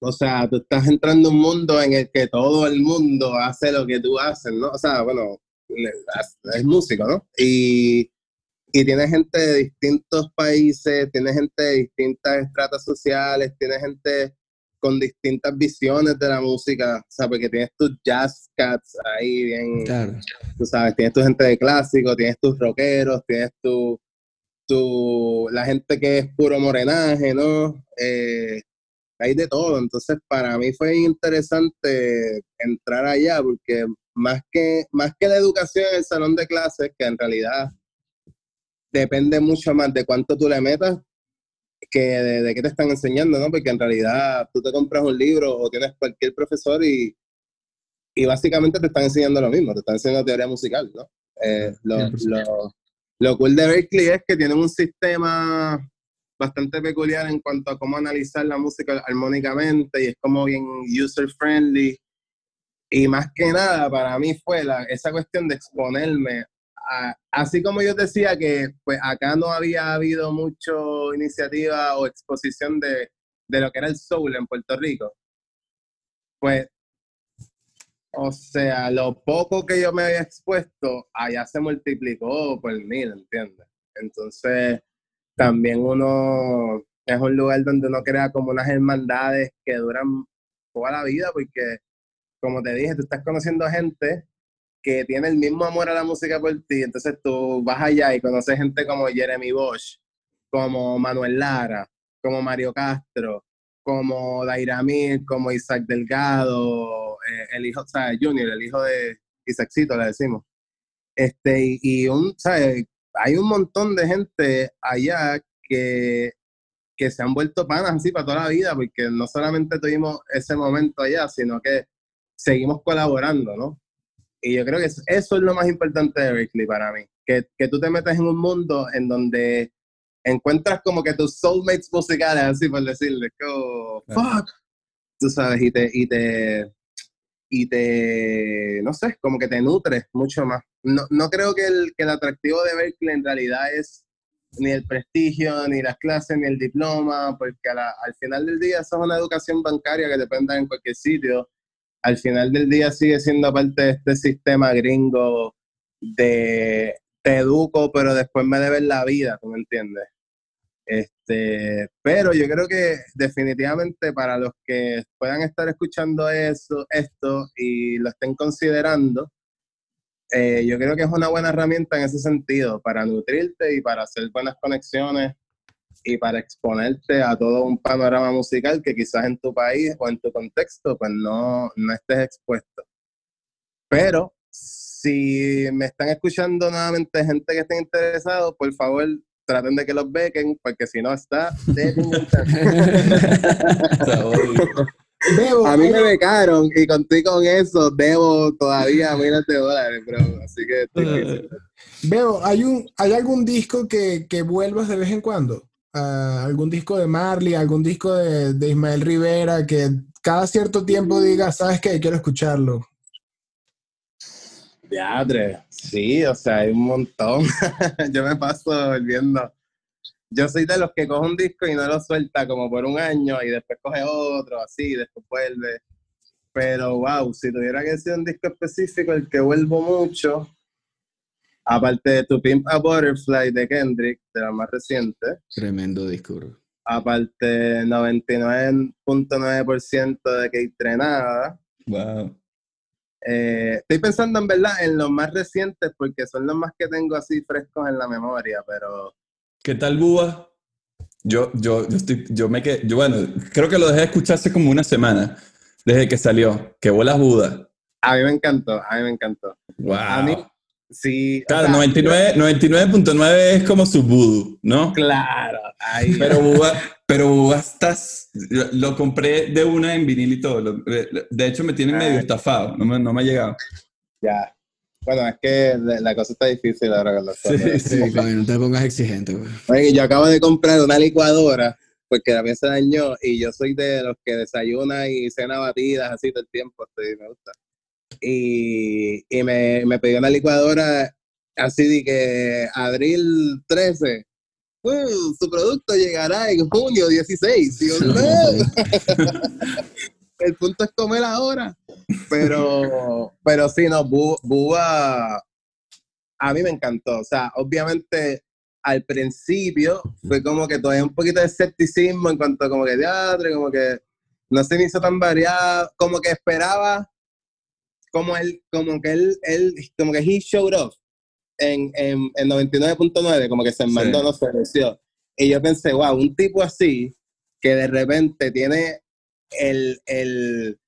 o sea, tú estás entrando a un mundo en el que todo el mundo hace lo que tú haces, ¿no? O sea, bueno, es músico, ¿no? Y, y tiene gente de distintos países, tiene gente de distintas estratas sociales, tiene gente con distintas visiones de la música, o sea, porque tienes tus jazz cats ahí bien Claro. tú sabes, tienes tu gente de clásico, tienes tus rockeros, tienes tu, tu la gente que es puro morenaje, ¿no? Eh, hay de todo, entonces para mí fue interesante entrar allá porque más que, más que la educación en el salón de clases, que en realidad depende mucho más de cuánto tú le metas que de, de qué te están enseñando, ¿no? Porque en realidad tú te compras un libro o tienes cualquier profesor y, y básicamente te están enseñando lo mismo, te están enseñando teoría musical, ¿no? Eh, lo, 100%. lo, lo cool de Berkeley es que tienen un sistema bastante peculiar en cuanto a cómo analizar la música armónicamente y es como bien user friendly. Y más que nada, para mí fue la, esa cuestión de exponerme. a- así como yo decía que pues acá no había habido mucho iniciativa o exposición de, de lo que era el soul en Puerto Rico, pues o sea, lo poco que yo me había expuesto, allá se multiplicó por mil, ¿entiendes? Entonces, también uno es un lugar donde uno crea como unas hermandades que duran toda la vida, porque, como te dije, tú estás conociendo gente que tiene el mismo amor a la música por ti, entonces tú vas allá y conoces gente como Jeremy Bosch, como Manuel Lara, como Mario Castro, como Daira Mir, como Isaac Delgado, eh, el hijo, o Junior, el hijo de Isaaccito, le decimos. Este, y, y un, ¿sabes? Hay un montón de gente allá que que se han vuelto panas así para toda la vida, porque no solamente tuvimos ese momento allá, sino que seguimos colaborando, ¿no? Y yo creo que eso, eso es lo más importante de Berkeley para mí, que, que tú te metes en un mundo en donde encuentras como que tus soulmates musicales, así por decirle, como, fuck, tú sabes, y te, y te, y te, no sé, como que te nutres mucho más. No, no creo que el, que el atractivo de Berkeley en realidad es ni el prestigio, ni las clases, ni el diploma, porque al final del día eso es una educación bancaria que depende en cualquier sitio. Al final del día sigue siendo parte de este sistema gringo de te educo, pero después me debes la vida, ¿tú me entiendes? Este, pero yo creo que definitivamente para los que puedan estar escuchando eso, esto y lo estén considerando, eh, yo creo que es una buena herramienta en ese sentido, para nutrirte y para hacer buenas conexiones y para exponerte a todo un panorama musical que quizás en tu país o en tu contexto pues no, no estés expuesto. Pero si me están escuchando nuevamente gente que esté interesado, por favor traten de que los bequen, porque si no está de Bebo, [LAUGHS] A mí me becaron y conté con eso, debo todavía miles de dólares, bro. Así que. Bebo, ¿hay, un, ¿hay algún disco que, que vuelvas de vez en cuando? Ah, ¿Algún disco de Marley, algún disco de, de Ismael Rivera que cada cierto tiempo digas, ¿sabes qué? Quiero escucharlo. Teatre, sí, o sea, hay un montón. [LAUGHS] yo me paso volviendo. Yo soy de los que coge un disco y no lo suelta como por un año y después coge otro, así, y después vuelve. Pero wow, si tuviera que ser un disco específico, el que vuelvo mucho, aparte de Tu Pimp a Butterfly de Kendrick, de la más reciente, Tremendo disco, bro. aparte 99.9% de que Trenada. Wow. Eh, estoy pensando en verdad en los más recientes porque son los más que tengo así frescos en la memoria, pero ¿Qué tal, Búa? Yo, yo, yo, estoy, yo me quedé, yo bueno, creo que lo dejé de escuchar hace como una semana, desde que salió. Que bolas Buda. a mí me encantó, a mí me encantó. Wow. A mí, sí. o Claro, sea, 99 99.9 es como su voodoo, ¿no? Claro. Pero pero estás, lo, lo compré de una en vinil y todo. lo- de hecho, me tiene medio Ay. estafado, no me, no me ha llegado. ya. Bueno, es que la cosa está difícil ahora con los Sí, sí. Sí, no te pongas exigente, güey. Oye, yo acabo de comprar una licuadora porque la mía se dañó y yo soy de los que desayuna y cena batidas así todo el tiempo, sí, me gusta. Y, y me, me pedí una licuadora así de que abril 13, "Uh, su producto llegará en junio 16. Y yo, "No". [LAUGHS] el punto es comer ahora. Pero, pero sí, no, Bu- Búa a mí me encantó. O sea, obviamente al principio fue como que todavía un poquito de escepticismo en cuanto a como que teatro, como que no se me hizo tan variado, como que esperaba, como él, como que él, él como que he showed off en, en, en 99.9, como que se mandó, Sí. no se creció. Y yo pensé, wow, un tipo así, que de repente tiene el, el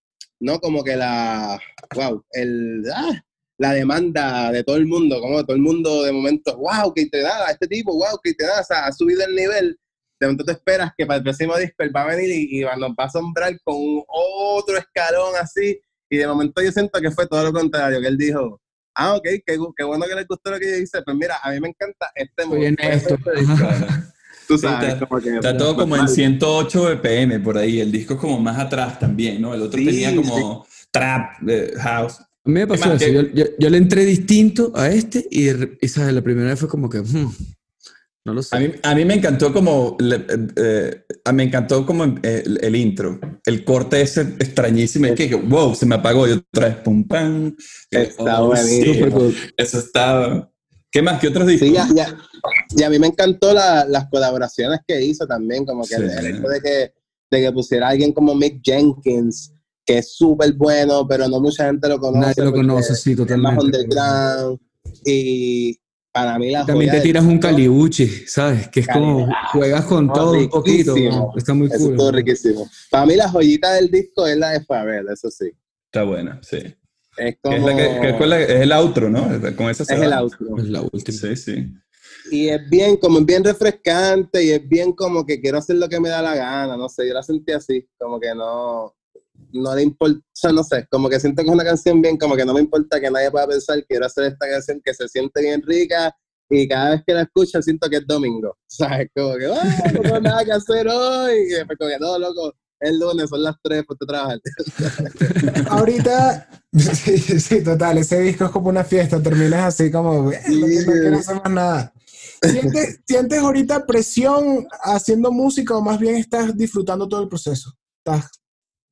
no como que la, wow, el, ah, la demanda de todo el mundo, como todo el mundo de momento, wow, que te da, este tipo, wow, que te da, o sea, ha subido el nivel. De momento te esperas que para el próximo disco él va a venir y, y nos va a asombrar con otro escalón así. Y de momento yo siento que fue todo lo contrario, que él dijo, ah, ok, qué, qué bueno que le gustó lo que yo hice. Pues mira, a mí me encanta este mood, honesto. este disco. Tú Sí, sabes, está- como que- Está todo como en normal. 108 BPM por ahí. El disco es como más atrás también, ¿no? El otro Sí, tenía como trap, eh, house. A mí me pasó más? eso. Yo, yo- yo le entré distinto a este y, ¿sabes? la primera vez fue como que, hmm, no lo sé. A mí, a mí me encantó como, le- eh, eh, me encantó como el, el intro, el corte ese extrañísimo, y que, wow, se me apagó y otra vez, pum, pam. Está Oh, sí, cool. Eso está... ¿Qué más? ¿Qué otros discos? Sí, ya, ya. Y a mí me encantó la- las colaboraciones que hizo también, como que el, Sí. el hecho de que, de que pusiera a alguien como Mick Jenkins, que es súper bueno, pero no mucha gente lo conoce. Nadie lo conoce, sí, Es más totalmente. underground. Y para mí la También te tiras un calibuchi, ¿sabes? Que es como Calidad. juegas con todo un poquito. Está muy cool. riquísimo. Para mí la joyita del disco es la de Fabel, eso sí. Está buena, sí. Es Que como... es, la que, que fue la- es el outro, ¿no? Con esa es el outro. Es la última. Sí, sí. Y es bien, como es bien refrescante y es bien como que quiero hacer lo que me da la gana, no sé, yo la sentí así, como que no, no le importa, o sea, no sé, como que siento que es una canción bien, como que no me importa que nadie pueda pensar, quiero hacer esta canción que se siente bien rica y cada vez que la escucho siento que es domingo, [LAUGHS] ¿sabes? Como que, ah, no tengo nada que hacer hoy, y después como que, no, loco, es lunes, son las 3, pues te. Ahorita, sí, sí, total, ese disco es como una fiesta, terminas así como, "Eh, no, Sí. no quiero hacer más nada. ¿Sientes, ¿Sientes ahorita presión haciendo música o más bien estás disfrutando todo el proceso? Estás,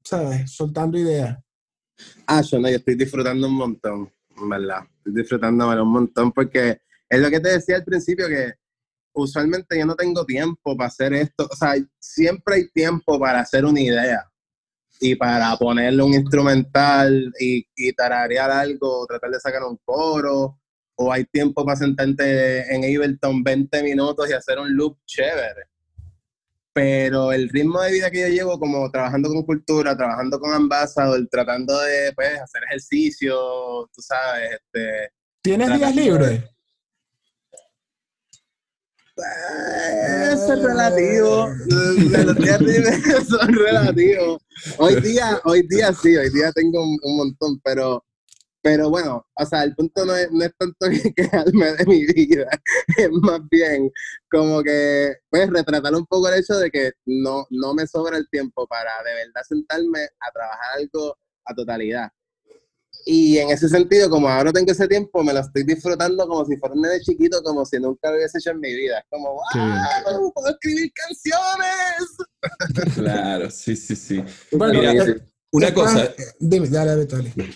¿sabes? Soltando ideas. Ah, yo no, yo estoy disfrutando un montón, verdad. Estoy disfrutándomelo un montón porque es lo que te decía al principio que usualmente yo no tengo tiempo para hacer esto. O sea, siempre hay tiempo para hacer una idea y para ponerle un instrumental y, y tararear algo, tratar de sacar un coro. O hay tiempo para sentarte en Ableton 20 minutos y hacer un loop chévere. Pero el ritmo de vida que yo llevo, como trabajando con cultura, trabajando con Ambassador, tratando de pues, hacer ejercicio, tú sabes, este, ¿Tienes días de- libres? Eso es relativo. Los días libres [LAUGHS] son relativos. Hoy día, hoy día sí, hoy día tengo un, un montón, pero, pero bueno, o sea, el punto no es, no es tanto [LAUGHS] que quejarme de mi vida, es más bien como que, pues, retratar un poco el hecho de que no, no me sobra el tiempo para de verdad sentarme a trabajar algo a totalidad. Y en ese sentido, como ahora tengo ese tiempo, me lo estoy disfrutando como si fuera un nene chiquito, como si nunca lo hubiese hecho en mi vida. Es como. ¡wow! ¡Puedo escribir canciones! Claro, sí, sí, sí. Bueno, Mira, Una cosa, Dime, dale, dale, dale.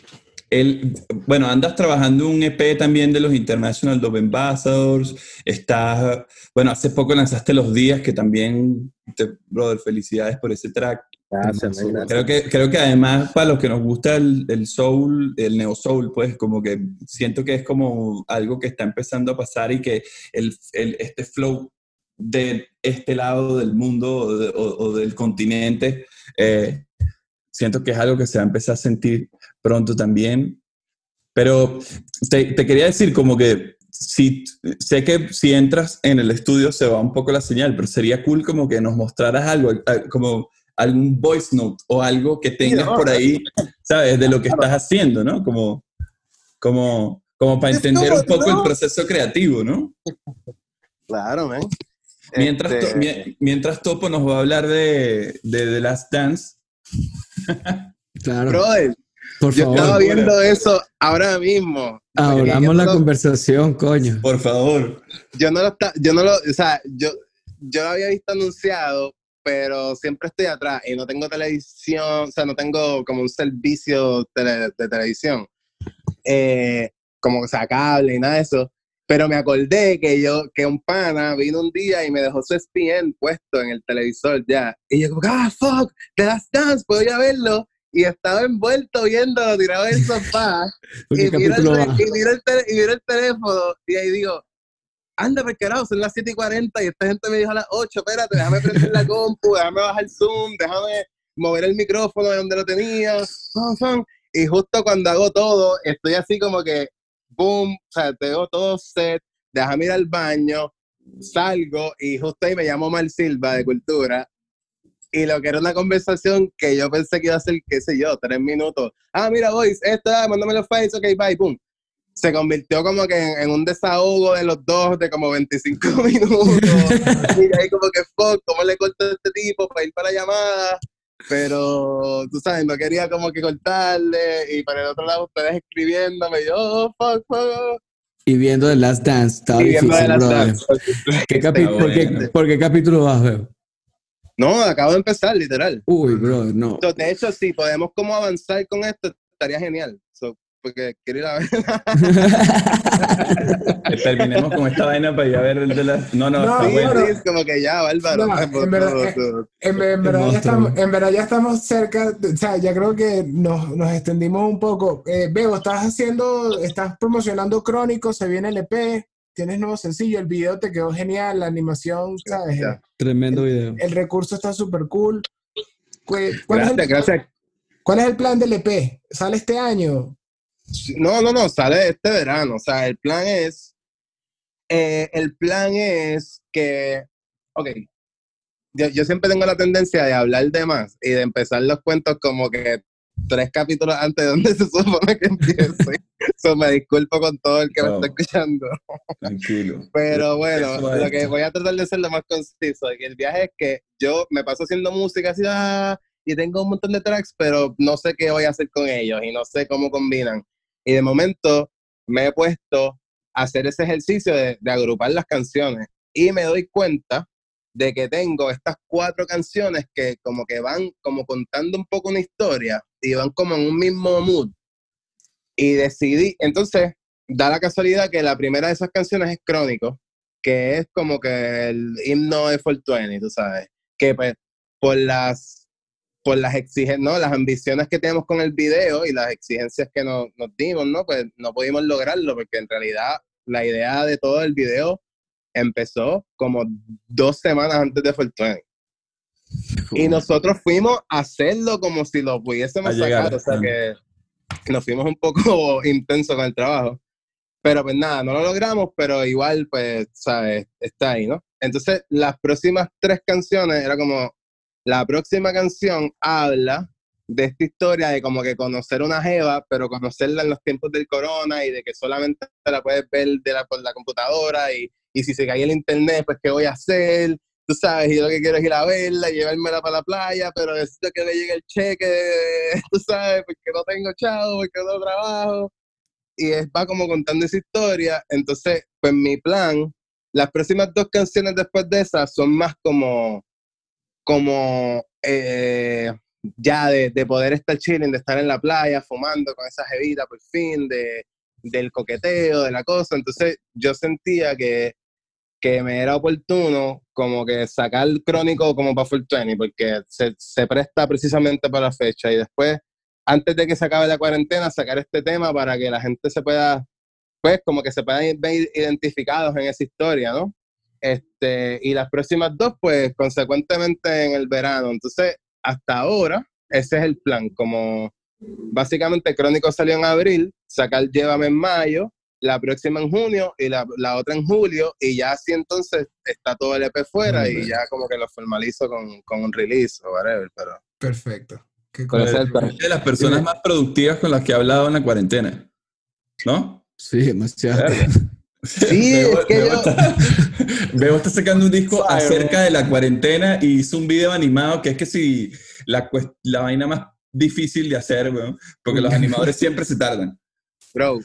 El, bueno, andas trabajando un EP también de los International Dove Ambassadors. Estás, bueno, hace poco lanzaste Los Días, que también, te, brother, felicidades por ese track. Gracias, man, gracias. Creo que, creo que además, para los que nos gusta el, el soul, el neo soul, pues como que siento que es como algo que está empezando a pasar y que el, el- este flow de este lado del mundo o, de- o- o del continente, eh, siento que es algo que se va a empezar a sentir pronto también. Pero te, te quería decir como que si, sé que si entras en el estudio se va un poco la señal, pero sería cool como que nos mostraras algo, como algún voice note o algo que tengas no, por ahí, ¿sabes? De lo que estás haciendo, ¿no? Como, como, como para entender un poco el proceso creativo, ¿no? Claro, man. Mientras, Este, to- mi- mientras Topo nos va a hablar de, de The Last Dance. Claro. brother, Por yo estaba favor, viendo eso ahora mismo. Abramos yo la no lo- conversación, coño. Por favor. Yo no lo, yo no lo, o sea, yo, yo lo había visto anunciado, pero siempre estoy atrás y no tengo televisión, o sea, no tengo como un servicio tele- de televisión, eh, como o sea, cable y nada de eso. Pero me acordé que yo, que un pana vino un día y me dejó su ESPN puesto en el televisor ya. Y yo como, ah, fuck, The Last Dance, puedo ir a verlo. Y estaba envuelto viéndolo, tirado en el sofá. [LAUGHS] ¿Por y miro, el, y, miro el tele- y miro el teléfono y ahí digo, anda, carajo, son las 7 y 40 y esta gente me dijo a las 8, espérate, déjame prender la compu, déjame bajar el zoom, déjame mover el micrófono de donde lo tenía, fun, fun. y justo cuando hago todo, estoy así como que, boom, o sea, tengo todo set, déjame ir al baño, salgo y justo ahí me llamo Mar Silva de Cultura y lo que era una conversación que yo pensé que iba a ser, qué sé yo, tres minutos. Ah, mira, boys, esta, mándame los files, ok, bye, boom. Se convirtió como que en, en un desahogo de los dos de como 25 [LAUGHS] minutos. y ahí como que, fuck, ¿cómo le corto a este tipo para ir para la llamada? Pero, tú sabes, no quería como que cortarle. Y por el otro lado, ustedes escribiéndome, y yo, oh, fuck, fuck. Y viendo The Last Dance, estaba Y viendo difícil, de las brother. dance. ¿Qué capi- Está por, qué, bueno. por qué capítulo vas, Bebo? No, acabo de empezar, literal. Uy, brother, no. So, de hecho, si podemos como avanzar con esto, estaría genial. So, porque quiero ir a ver. [LAUGHS] Terminemos con esta vaina para ir a ver el de las... No, no, No, sí, bueno. Sí, es como que ya, Bárbaro. No, en verdad, tú- eh, tú- En, en verdad ya estamos, en verdad ya estamos cerca, de- o sea, ya creo que nos, nos extendimos un poco. Eh, Bebo, estás haciendo, estás promocionando Crónico, se viene el EP, tienes nuevo sencillo, el video te quedó genial, la animación, ¿sabes? El, Ya. Tremendo video. el recurso está súper cool. ¿Cuál cuál es el- Gracias, gracias. ¿Cuál es el plan del EP? ¿Sale este año? No, no, no, sale este verano. O sea, el plan es eh, el plan es que, ok, yo, yo siempre tengo la tendencia de hablar de más y de empezar los cuentos como que tres capítulos antes de donde [LAUGHS] se supone que empiece. so, me disculpo con todo el que me está escuchando. Tranquilo. Pero bueno, Eso lo que voy a tratar de ser lo más conciso. Que el viaje es que yo me paso haciendo música así, ah, y tengo un montón de tracks, pero no sé qué voy a hacer con ellos y no sé cómo combinan. Y de momento me he puesto a hacer ese ejercicio de, de agrupar las canciones y me doy cuenta de que tengo estas cuatro canciones que como que van como contando un poco una historia y van como en un mismo mood. Y decidí, entonces, da la casualidad que la primera de esas canciones es Crónico, que es como que el himno de Fortuny, tú sabes, que pues por las por las exigencias, ¿no? Las ambiciones que tenemos con el video y las exigencias que nos, nos dimos, ¿no? Pues no pudimos lograrlo porque en realidad la idea de todo el video empezó como dos semanas antes de Fortuny. Y nosotros fuimos a hacerlo como si lo pudiésemos sacar, o sea que nos fuimos un poco [LAUGHS] intensos con el trabajo. Pero pues nada, no lo logramos, pero igual, pues, ¿sabes? Está ahí, ¿no? Entonces, las próximas tres canciones era como, la próxima canción habla de esta historia de como que conocer una jeva, pero conocerla en los tiempos del corona y de que solamente la puedes ver de la, por la computadora y, y si se cae el internet, pues, ¿qué voy a hacer? Tú sabes, y yo lo que quiero es ir a verla, llevármela para la playa, pero necesito que me llegue el cheque, [LAUGHS] tú sabes, porque no tengo chavo, porque no trabajo. Y es, va como contando esa historia. Entonces, pues mi plan, las próximas dos canciones después de esas son más como, como eh, ya de, de poder estar chilling, de estar en la playa, fumando con esa jevita por fin, de, del coqueteo, de la cosa. Entonces, yo sentía que que me era oportuno como que sacar el crónico como para Full 20, porque se, se presta precisamente para la fecha y después, antes de que se acabe la cuarentena, sacar este tema para que la gente se pueda, pues como que se puedan ver identificados en esa historia, ¿no? Este, y las próximas dos, pues consecuentemente en el verano. Entonces, hasta ahora, ese es el plan, como básicamente Crónico salió en abril, sacar Llévame en mayo, la próxima en junio y la, la otra en julio, y ya así entonces está todo el EP fuera y ya como que lo formalizo con, con un release o whatever, pero Perfecto. Qué de las personas más productivas con las que he hablado en la cuarentena. ¿No? Sí, demasiado. Sí, Bebo- es que Bebo yo- está, Bebo está sacando un disco acerca de la cuarentena y hizo un video animado que es que si la, cuest- la vaina más difícil de hacer, weón, porque los animadores siempre se tardan. bro,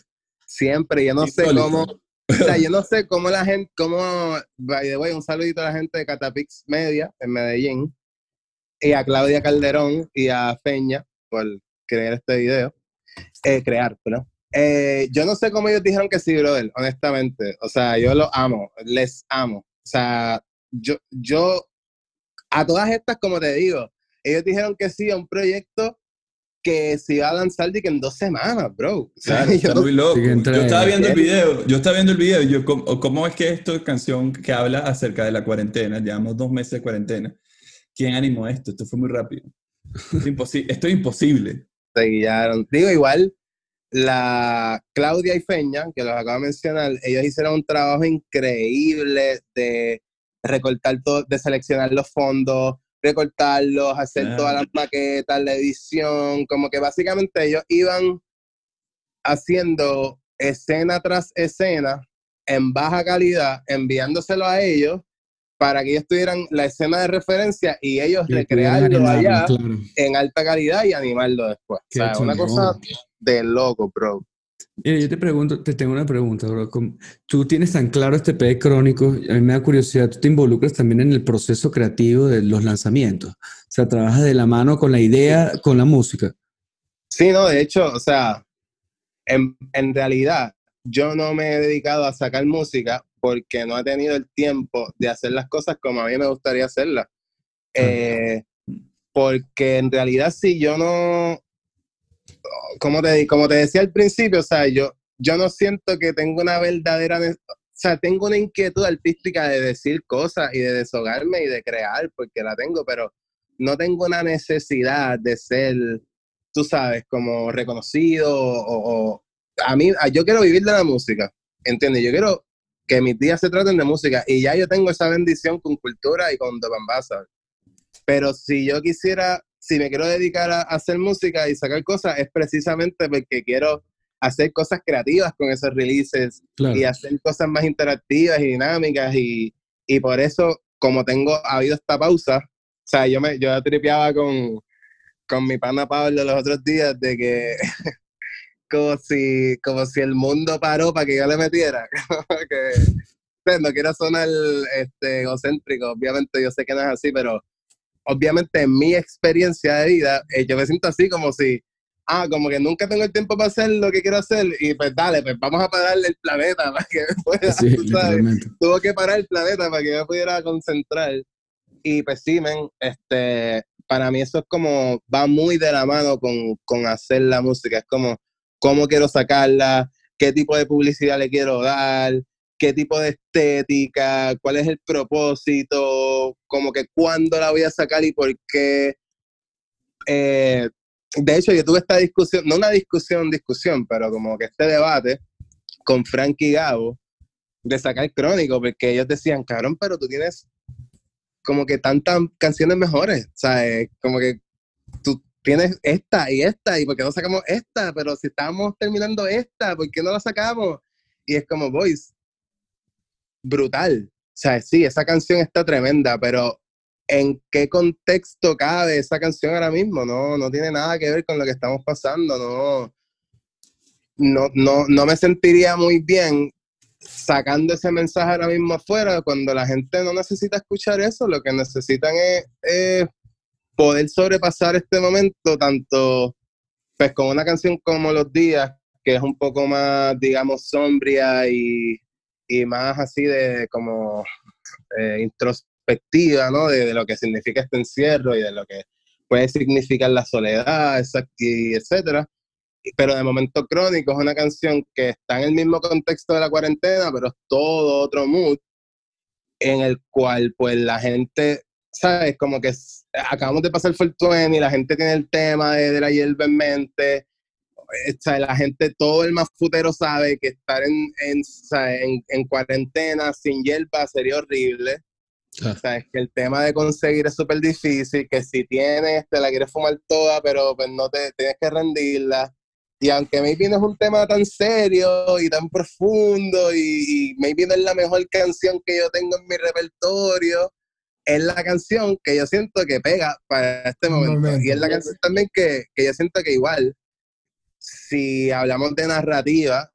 siempre, yo no sé cómo, o sea, yo no sé cómo la gente, cómo, by the way, un saludito a la gente de Catapix Media en Medellín, y a Claudia Calderón y a Peña por crear este video, eh, crear, ¿no? Eh, yo no sé cómo ellos dijeron que sí, brother, honestamente. O sea, yo los amo, les amo. O sea, yo, yo, a todas estas, como te digo, ellos dijeron que sí a un proyecto que se iba a lanzar de que en dos semanas, bro. O sea, Claro, [LAUGHS] yo está muy loco. Yo estaba viendo el video, yo estaba viendo el video y yo, ¿cómo, cómo es que esto es canción que habla acerca de la cuarentena? Llevamos dos meses de cuarentena. ¿Quién animó esto? Esto fue muy rápido. Esto es imposi- esto es imposible. se guiaron. Digo, igual, la Claudia y Feña, que los acabo de mencionar, ellos hicieron un trabajo increíble de recortar todo, de seleccionar los fondos, recortarlos, hacer todas las maquetas, la edición, como que básicamente ellos iban haciendo escena tras escena en baja calidad, enviándoselo a ellos para que ellos tuvieran la escena de referencia y ellos recrearlo animarlo, allá claro. en alta calidad y animarlo después. Qué o sea, una cosa de loco, bro. Mira, yo te pregunto, te tengo una pregunta, bro. Tú tienes tan claro este P crónico, a mí me da curiosidad, tú te involucras también en el proceso creativo de los lanzamientos. O sea, trabajas de la mano con la idea, con la música. Sí, no, de hecho, o sea, en, en realidad yo no me he dedicado a sacar música porque no he tenido el tiempo de hacer las cosas como a mí me gustaría hacerlas. Eh, porque en realidad si yo no, como te, como te decía al principio, o sea, yo, yo no siento que tengo una verdadera, o sea, tengo una inquietud artística de decir cosas y de deshogarme y de crear, porque la tengo, pero no tengo una necesidad de ser, tú sabes, como reconocido o, a mí, yo quiero vivir de la música, ¿entiendes? Yo quiero que mis días se traten de música. Y ya yo tengo esa bendición con cultura y con The Bambasa. Pero si yo quisiera, si me quiero dedicar a, hacer música y sacar cosas, es precisamente porque quiero hacer cosas creativas con esos releases y hacer cosas más interactivas y dinámicas. Y, y por eso, como tengo, ha habido esta pausa, o sea, yo me yo tripeaba con, con mi pana Pablo los otros días de que [LAUGHS] como si, como si el mundo paró para que yo le metiera. [LAUGHS] que, no quiero sonar este, egocéntrico, obviamente yo sé que no es así, pero obviamente en mi experiencia de vida, eh, yo me siento así como si, ah, como que nunca tengo el tiempo para hacer lo que quiero hacer y pues dale, pues vamos a pararle el planeta [LAUGHS] para que pueda, sí, Tuvo que parar el planeta para que yo pudiera concentrar. Y pues sí, men, este, para mí eso es como, va muy de la mano con, con hacer la música, es como, cómo quiero sacarla, qué tipo de publicidad le quiero dar, qué tipo de estética, cuál es el propósito, como que cuándo la voy a sacar y por qué. Eh, de hecho, yo tuve esta discusión, no una discusión, discusión, pero como que este debate con Frank y Gabo de sacar crónico, porque ellos decían, cabrón, pero tú tienes como que tantas canciones mejores, ¿sabes? Como que tú tienes esta y esta, y por qué no sacamos esta, pero si estamos terminando esta, ¿por qué no la sacamos? Y es como, boys, brutal. O sea, sí, esa canción está tremenda, pero ¿en qué contexto cabe esa canción ahora mismo? No, no tiene nada que ver con lo que estamos pasando, no, no, no, no me sentiría muy bien sacando ese mensaje ahora mismo afuera cuando la gente no necesita escuchar eso, lo que necesitan es poder sobrepasar este momento tanto pues con una canción como Los Días, que es un poco más, digamos, sombria y, y más así de como eh, introspectiva, ¿no? De, lo que significa este encierro y de lo que puede significar la soledad, etcétera. Pero de momento crónico es una canción que está en el mismo contexto de la cuarentena, pero es todo otro mood en el cual pues la gente ¿sabes? Como que acabamos de pasar el y la gente tiene el tema de, la hierba en mente. O la gente, todo el más futero sabe que estar en, en, en, cuarentena sin hierba sería horrible. O sea, es que el tema de conseguir es súper difícil, que si tienes, te la quieres fumar toda, pero pues no te tienes que rendirla. Y aunque maybe no es un tema tan serio y tan profundo y, y maybe no es la mejor canción que yo tengo en mi repertorio, es la canción que yo siento que pega para este momento. Y es la canción también que, que, yo siento que igual, si hablamos de narrativa,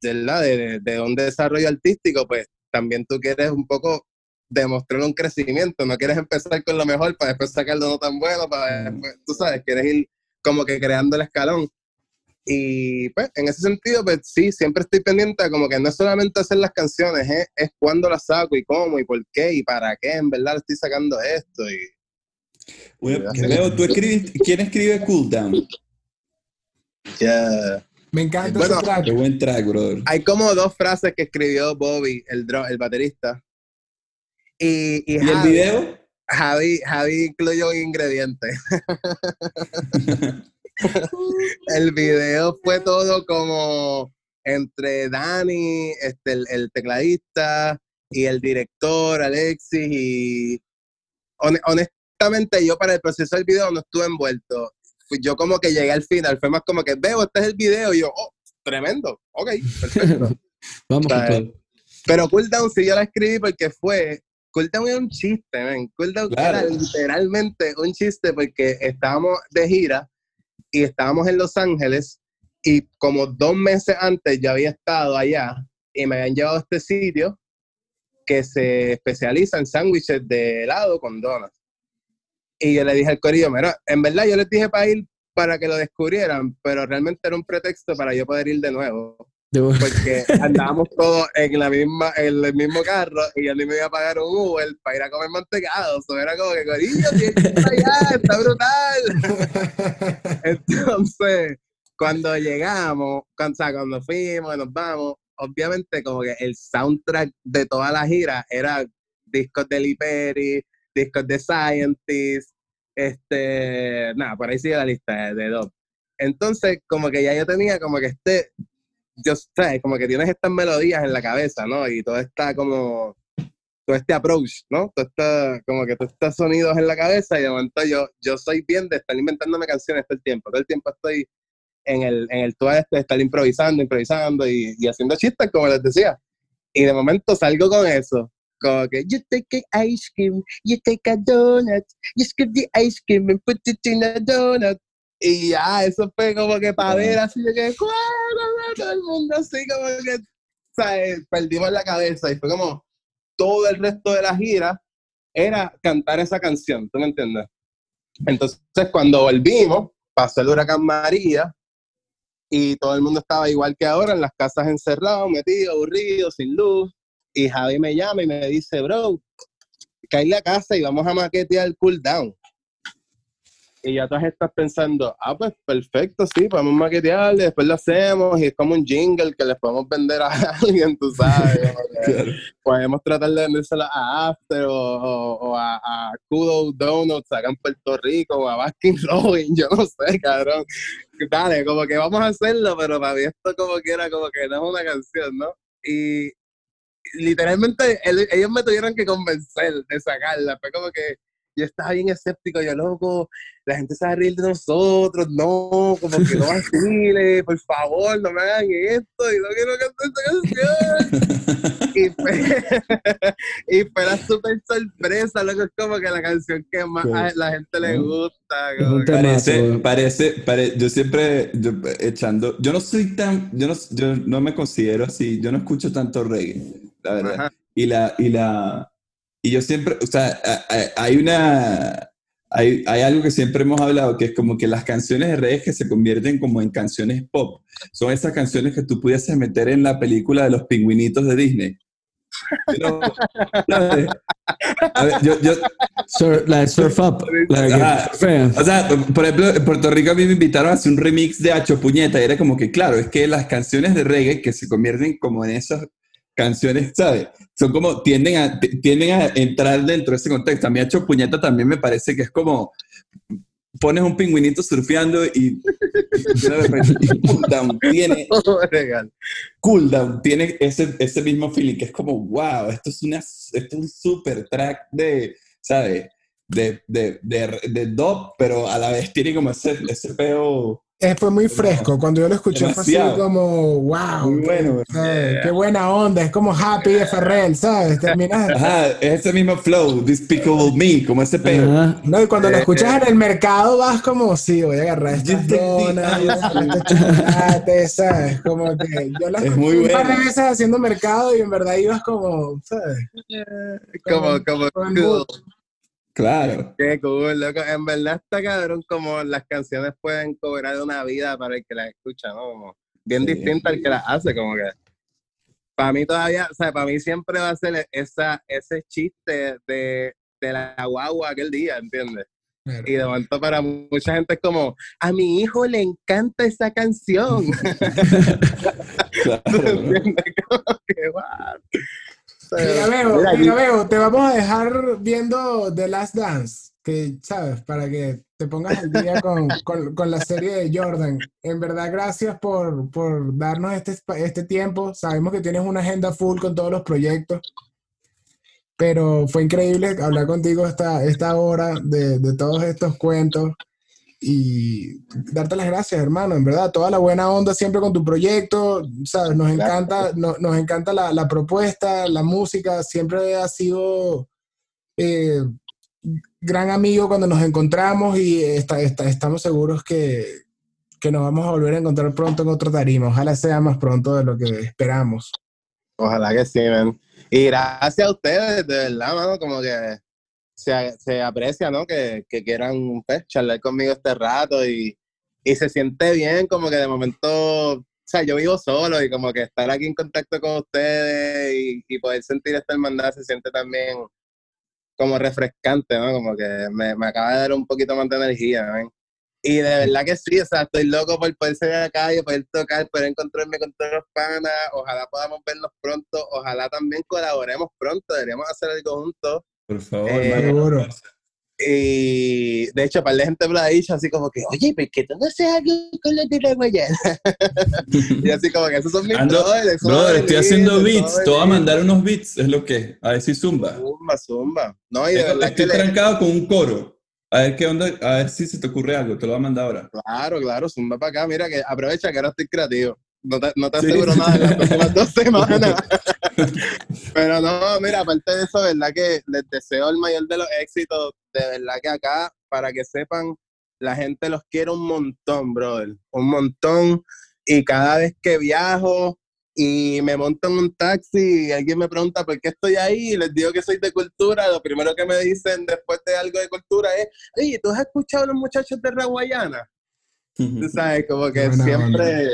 de, de, un desarrollo artístico, pues también tú quieres un poco demostrar un crecimiento, no quieres empezar con lo mejor para después sacar lo no tan bueno, para tú sabes, quieres ir como que creando el escalón. Y pues en ese sentido, pues sí, siempre estoy pendiente como que no es solamente hacer las canciones, es, es cuándo las saco y cómo y por qué y para qué en verdad estoy sacando esto. Y, bueno, ¿tú escribes, ¿quién escribe Cool Down? Ya. Me encanta bueno, track. Qué buen track, brother. Hay como dos frases que escribió Bobby, el, el baterista. Y, y, el video? Javi, Javi incluyó un ingrediente. [LAUGHS] el video fue todo como entre Dani, este, el, tecladista, y el director, Alexis, y honestamente yo para el proceso del video no estuve envuelto. Yo como que llegué al final, fue más como que veo, este es el video, y yo, oh, tremendo, ok, perfecto. [LAUGHS] Vamos Pero Cool Down sí yo la escribí porque fue, Cool Down era un chiste, man. Cool Down era literalmente un chiste porque estábamos de gira y estábamos en Los Ángeles y como dos meses antes ya había estado allá y me habían llevado a este sitio que se especializa en sándwiches de helado con donas. Y yo le dije al corillo, mira, en verdad yo les dije para ir para que lo descubrieran, pero realmente era un pretexto para yo poder ir de nuevo. [LAUGHS] Porque andábamos todos en la misma, en el mismo carro y yo ni me iba a pagar un Uber para ir a comer mantecado. Eso era como que, corillo, allá, está brutal. [LAUGHS] Entonces, cuando llegamos, cuando, o sea, cuando fuimos, nos vamos, obviamente como que el soundtrack de toda la gira era discos de Liperi, discos de Scientist, este, nada, por ahí sigue la lista de, de Entonces, como que ya yo tenía como que este yo sé, como que tienes estas melodías en la cabeza, ¿no? Y todo está como, todo este approach, ¿no? Todo está, como que todos estos sonidos en la cabeza y de momento yo, yo soy bien de estar inventándome canciones todo el tiempo, todo el tiempo estoy en el, en el todo este de estar improvisando, improvisando y, y haciendo chistes, como les decía. Y de momento salgo con eso, como que you take a ice cream, you take a donut, you scoop the ice cream and put it in a donut. Y ya, eso fue como que para ver así de que todo el mundo así como que ¿sabes? perdimos la cabeza y fue como todo el resto de la gira era cantar esa canción, ¿tú me entiendes? Entonces cuando volvimos, pasó el huracán María y todo el mundo estaba igual que ahora en las casas encerrados, metidos, aburridos, sin luz. Y Javi me llama y me dice, bro, cae la casa y vamos a maquetear el cool down. Y ya todas estás pensando, ah, pues perfecto, sí, podemos maquetearle, después lo hacemos y es como un jingle que les podemos vender a [LAUGHS] alguien, tú sabes. Claro. Podemos tratar de vendérselo a After o, o- o a, a Kudo Donuts acá en Puerto Rico o a Baskin Robbins, [LAUGHS] yo no sé, cabrón. Dale, como que vamos a hacerlo, pero para mí esto como que era como que no es una canción, ¿no? Y literalmente el- ellos me tuvieron que convencer de sacarla, fue como que yo estaba bien escéptico, yo loco, la gente se va a reír de nosotros, no, como que no vacile, [LAUGHS] por favor, no me hagan esto, y no quiero cantar esta canción. y, fue, [LAUGHS] y fue la super sorpresa, loco, es como que la canción que más Sí. a la gente le gusta. Como que-. Parece, parece, pare- yo siempre yo, echando, yo no soy tan, yo no, yo no me considero así, yo no escucho tanto reggae, la verdad. Ajá. Y la, y la, y yo siempre, o sea, hay una, hay, hay algo que siempre hemos hablado, que es como que las canciones de reggae que se convierten como en canciones pop, son esas canciones que tú pudieses meter en la película de los pingüinitos de Disney. Pero, [LAUGHS] ¿sabes? A ver, yo, yo, Sur- la de Surf Up. La de surfean. O sea, por ejemplo, en Puerto Rico a mí me invitaron a hacer un remix de Hacho Puñeta y era como que, claro, es que las canciones de reggae que se convierten como en esas canciones, ¿sabes? Son como, tienden a, tienden a entrar dentro de ese contexto. A mí Hacho Puñeta también me parece que es como, pones un pingüinito surfeando y, y de repente, cool down, tiene, [LAUGHS] Legal. cool down, tiene ese, ese mismo feeling que es como, wow, esto es, una, esto es un super track de, ¿sabes? De, de, de, de dub, pero a la vez tiene como ese, ese peo Eh, fue muy fresco. Cuando yo lo escuché fue así Demasiado. como, wow. Muy bueno. eh, Qué buena onda. Es como Happy de Ferrell, ¿sabes? Terminas. Ajá, es ese mismo flow, Despicable Me, como ese peo. Ajá. No, y cuando lo escuchas en el mercado vas como, sí, voy a agarrar estas donas, voy a [LAUGHS] agarrar estos chocolates, ¿sabes? Como que yo la Es muy un par de veces haciendo mercado y en verdad ibas como, ¿sabes? Como, como, cool. Claro. Qué cool, loco. En verdad está cabrón como las canciones pueden cobrar una vida para el que las escucha, ¿no? Como bien Sí. distinta al que las hace, como que. Para mí todavía, o sea, para mí siempre va a ser esa, ese chiste de, de la guagua aquel día, ¿entiendes? Y de momento para mucha gente es como, a mi hijo le encanta esa canción. [LAUGHS] [LAUGHS] claro. ¿Entiendes? [LAUGHS] Como que, what? Mira, te vamos a dejar viendo The Last Dance, que, ¿sabes? Para que te pongas al día con, [LAUGHS] con- con la serie de Jordan. En verdad, gracias por, por darnos este, este tiempo. Sabemos que tienes una agenda full con todos los proyectos, pero fue increíble hablar contigo esta, esta hora de, de todos estos cuentos y darte las gracias, hermano, en verdad, toda la buena onda siempre con tu proyecto, sabes, nos encanta, no- nos encanta la, la propuesta, la música, siempre ha sido eh, gran amigo cuando nos encontramos y está, está- estamos seguros que, que nos vamos a volver a encontrar pronto en otro tarima, ojalá sea más pronto de lo que esperamos. Ojalá que sí, man. Y gracias a ustedes, de verdad, mano, como que se, se aprecia, ¿no? Que, que quieran pues, charlar conmigo este rato y, y se siente bien, como que de momento, o sea, yo vivo solo y como que estar aquí en contacto con ustedes y, y poder sentir esta hermandad se siente también como refrescante, ¿no? Como que me, me acaba de dar un poquito más de energía, ¿no? Y de verdad que sí, o sea, estoy loco por poder salir a la calle, poder tocar, poder encontrarme con todos los panas, ojalá podamos vernos pronto, ojalá también colaboremos pronto, deberíamos hacer algo juntos. Por favor, Eh. Seguro. Y de hecho, para la gente me ha dicho así como que, oye, ¿por qué tú no haces algo con los de la Guayana? y así como que esos son mis Ando- brothers, son Brother, estoy haciendo beats. Te voy a mandar unos beats, es lo que es. A ver si zumba. Zumba, zumba. No, y de Estoy le- trancado con un coro. A ver qué onda, a ver si se te ocurre algo. Te lo voy a mandar ahora. Claro, claro, zumba para acá. Mira que aprovecha que ahora estoy creativo. No te, no te Sí. aseguro nada en las próximas dos semanas. [LAUGHS] Pero no, mira, aparte de eso, verdad que les deseo el mayor de los éxitos. De verdad que acá, para que sepan, la gente los quiere un montón, brother. Un montón. Y cada vez que viajo y me monto en un taxi y alguien me pregunta por qué estoy ahí y les digo que soy de cultura, lo primero que me dicen después de algo de cultura es, oye, ¿tú has escuchado a los muchachos de Raguayana? Tú sabes, como que siempre,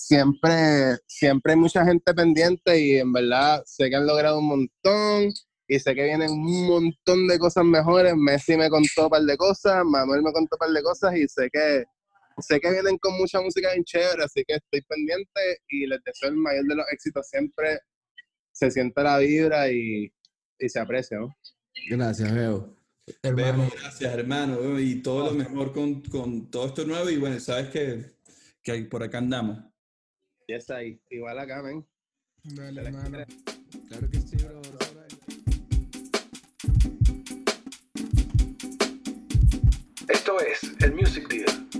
siempre, siempre hay mucha gente pendiente y en verdad sé que han logrado un montón y sé que vienen un montón de cosas mejores. Messi me contó un par de cosas, Manuel me contó un par de cosas y sé que sé que vienen con mucha música bien chévere, así que estoy pendiente y les deseo el mayor de los éxitos siempre. Se siente la vibra y, y se aprecia, ¿no? Gracias, Bebo. Hermano. Vemos, gracias, hermano. Y todo lo mejor con, con todo esto nuevo. Y bueno, sabes que, que por acá andamos. Y es ahí, igual acá, men. Dale, hermano. Claro que sí, bro. Esto es el Music Deal.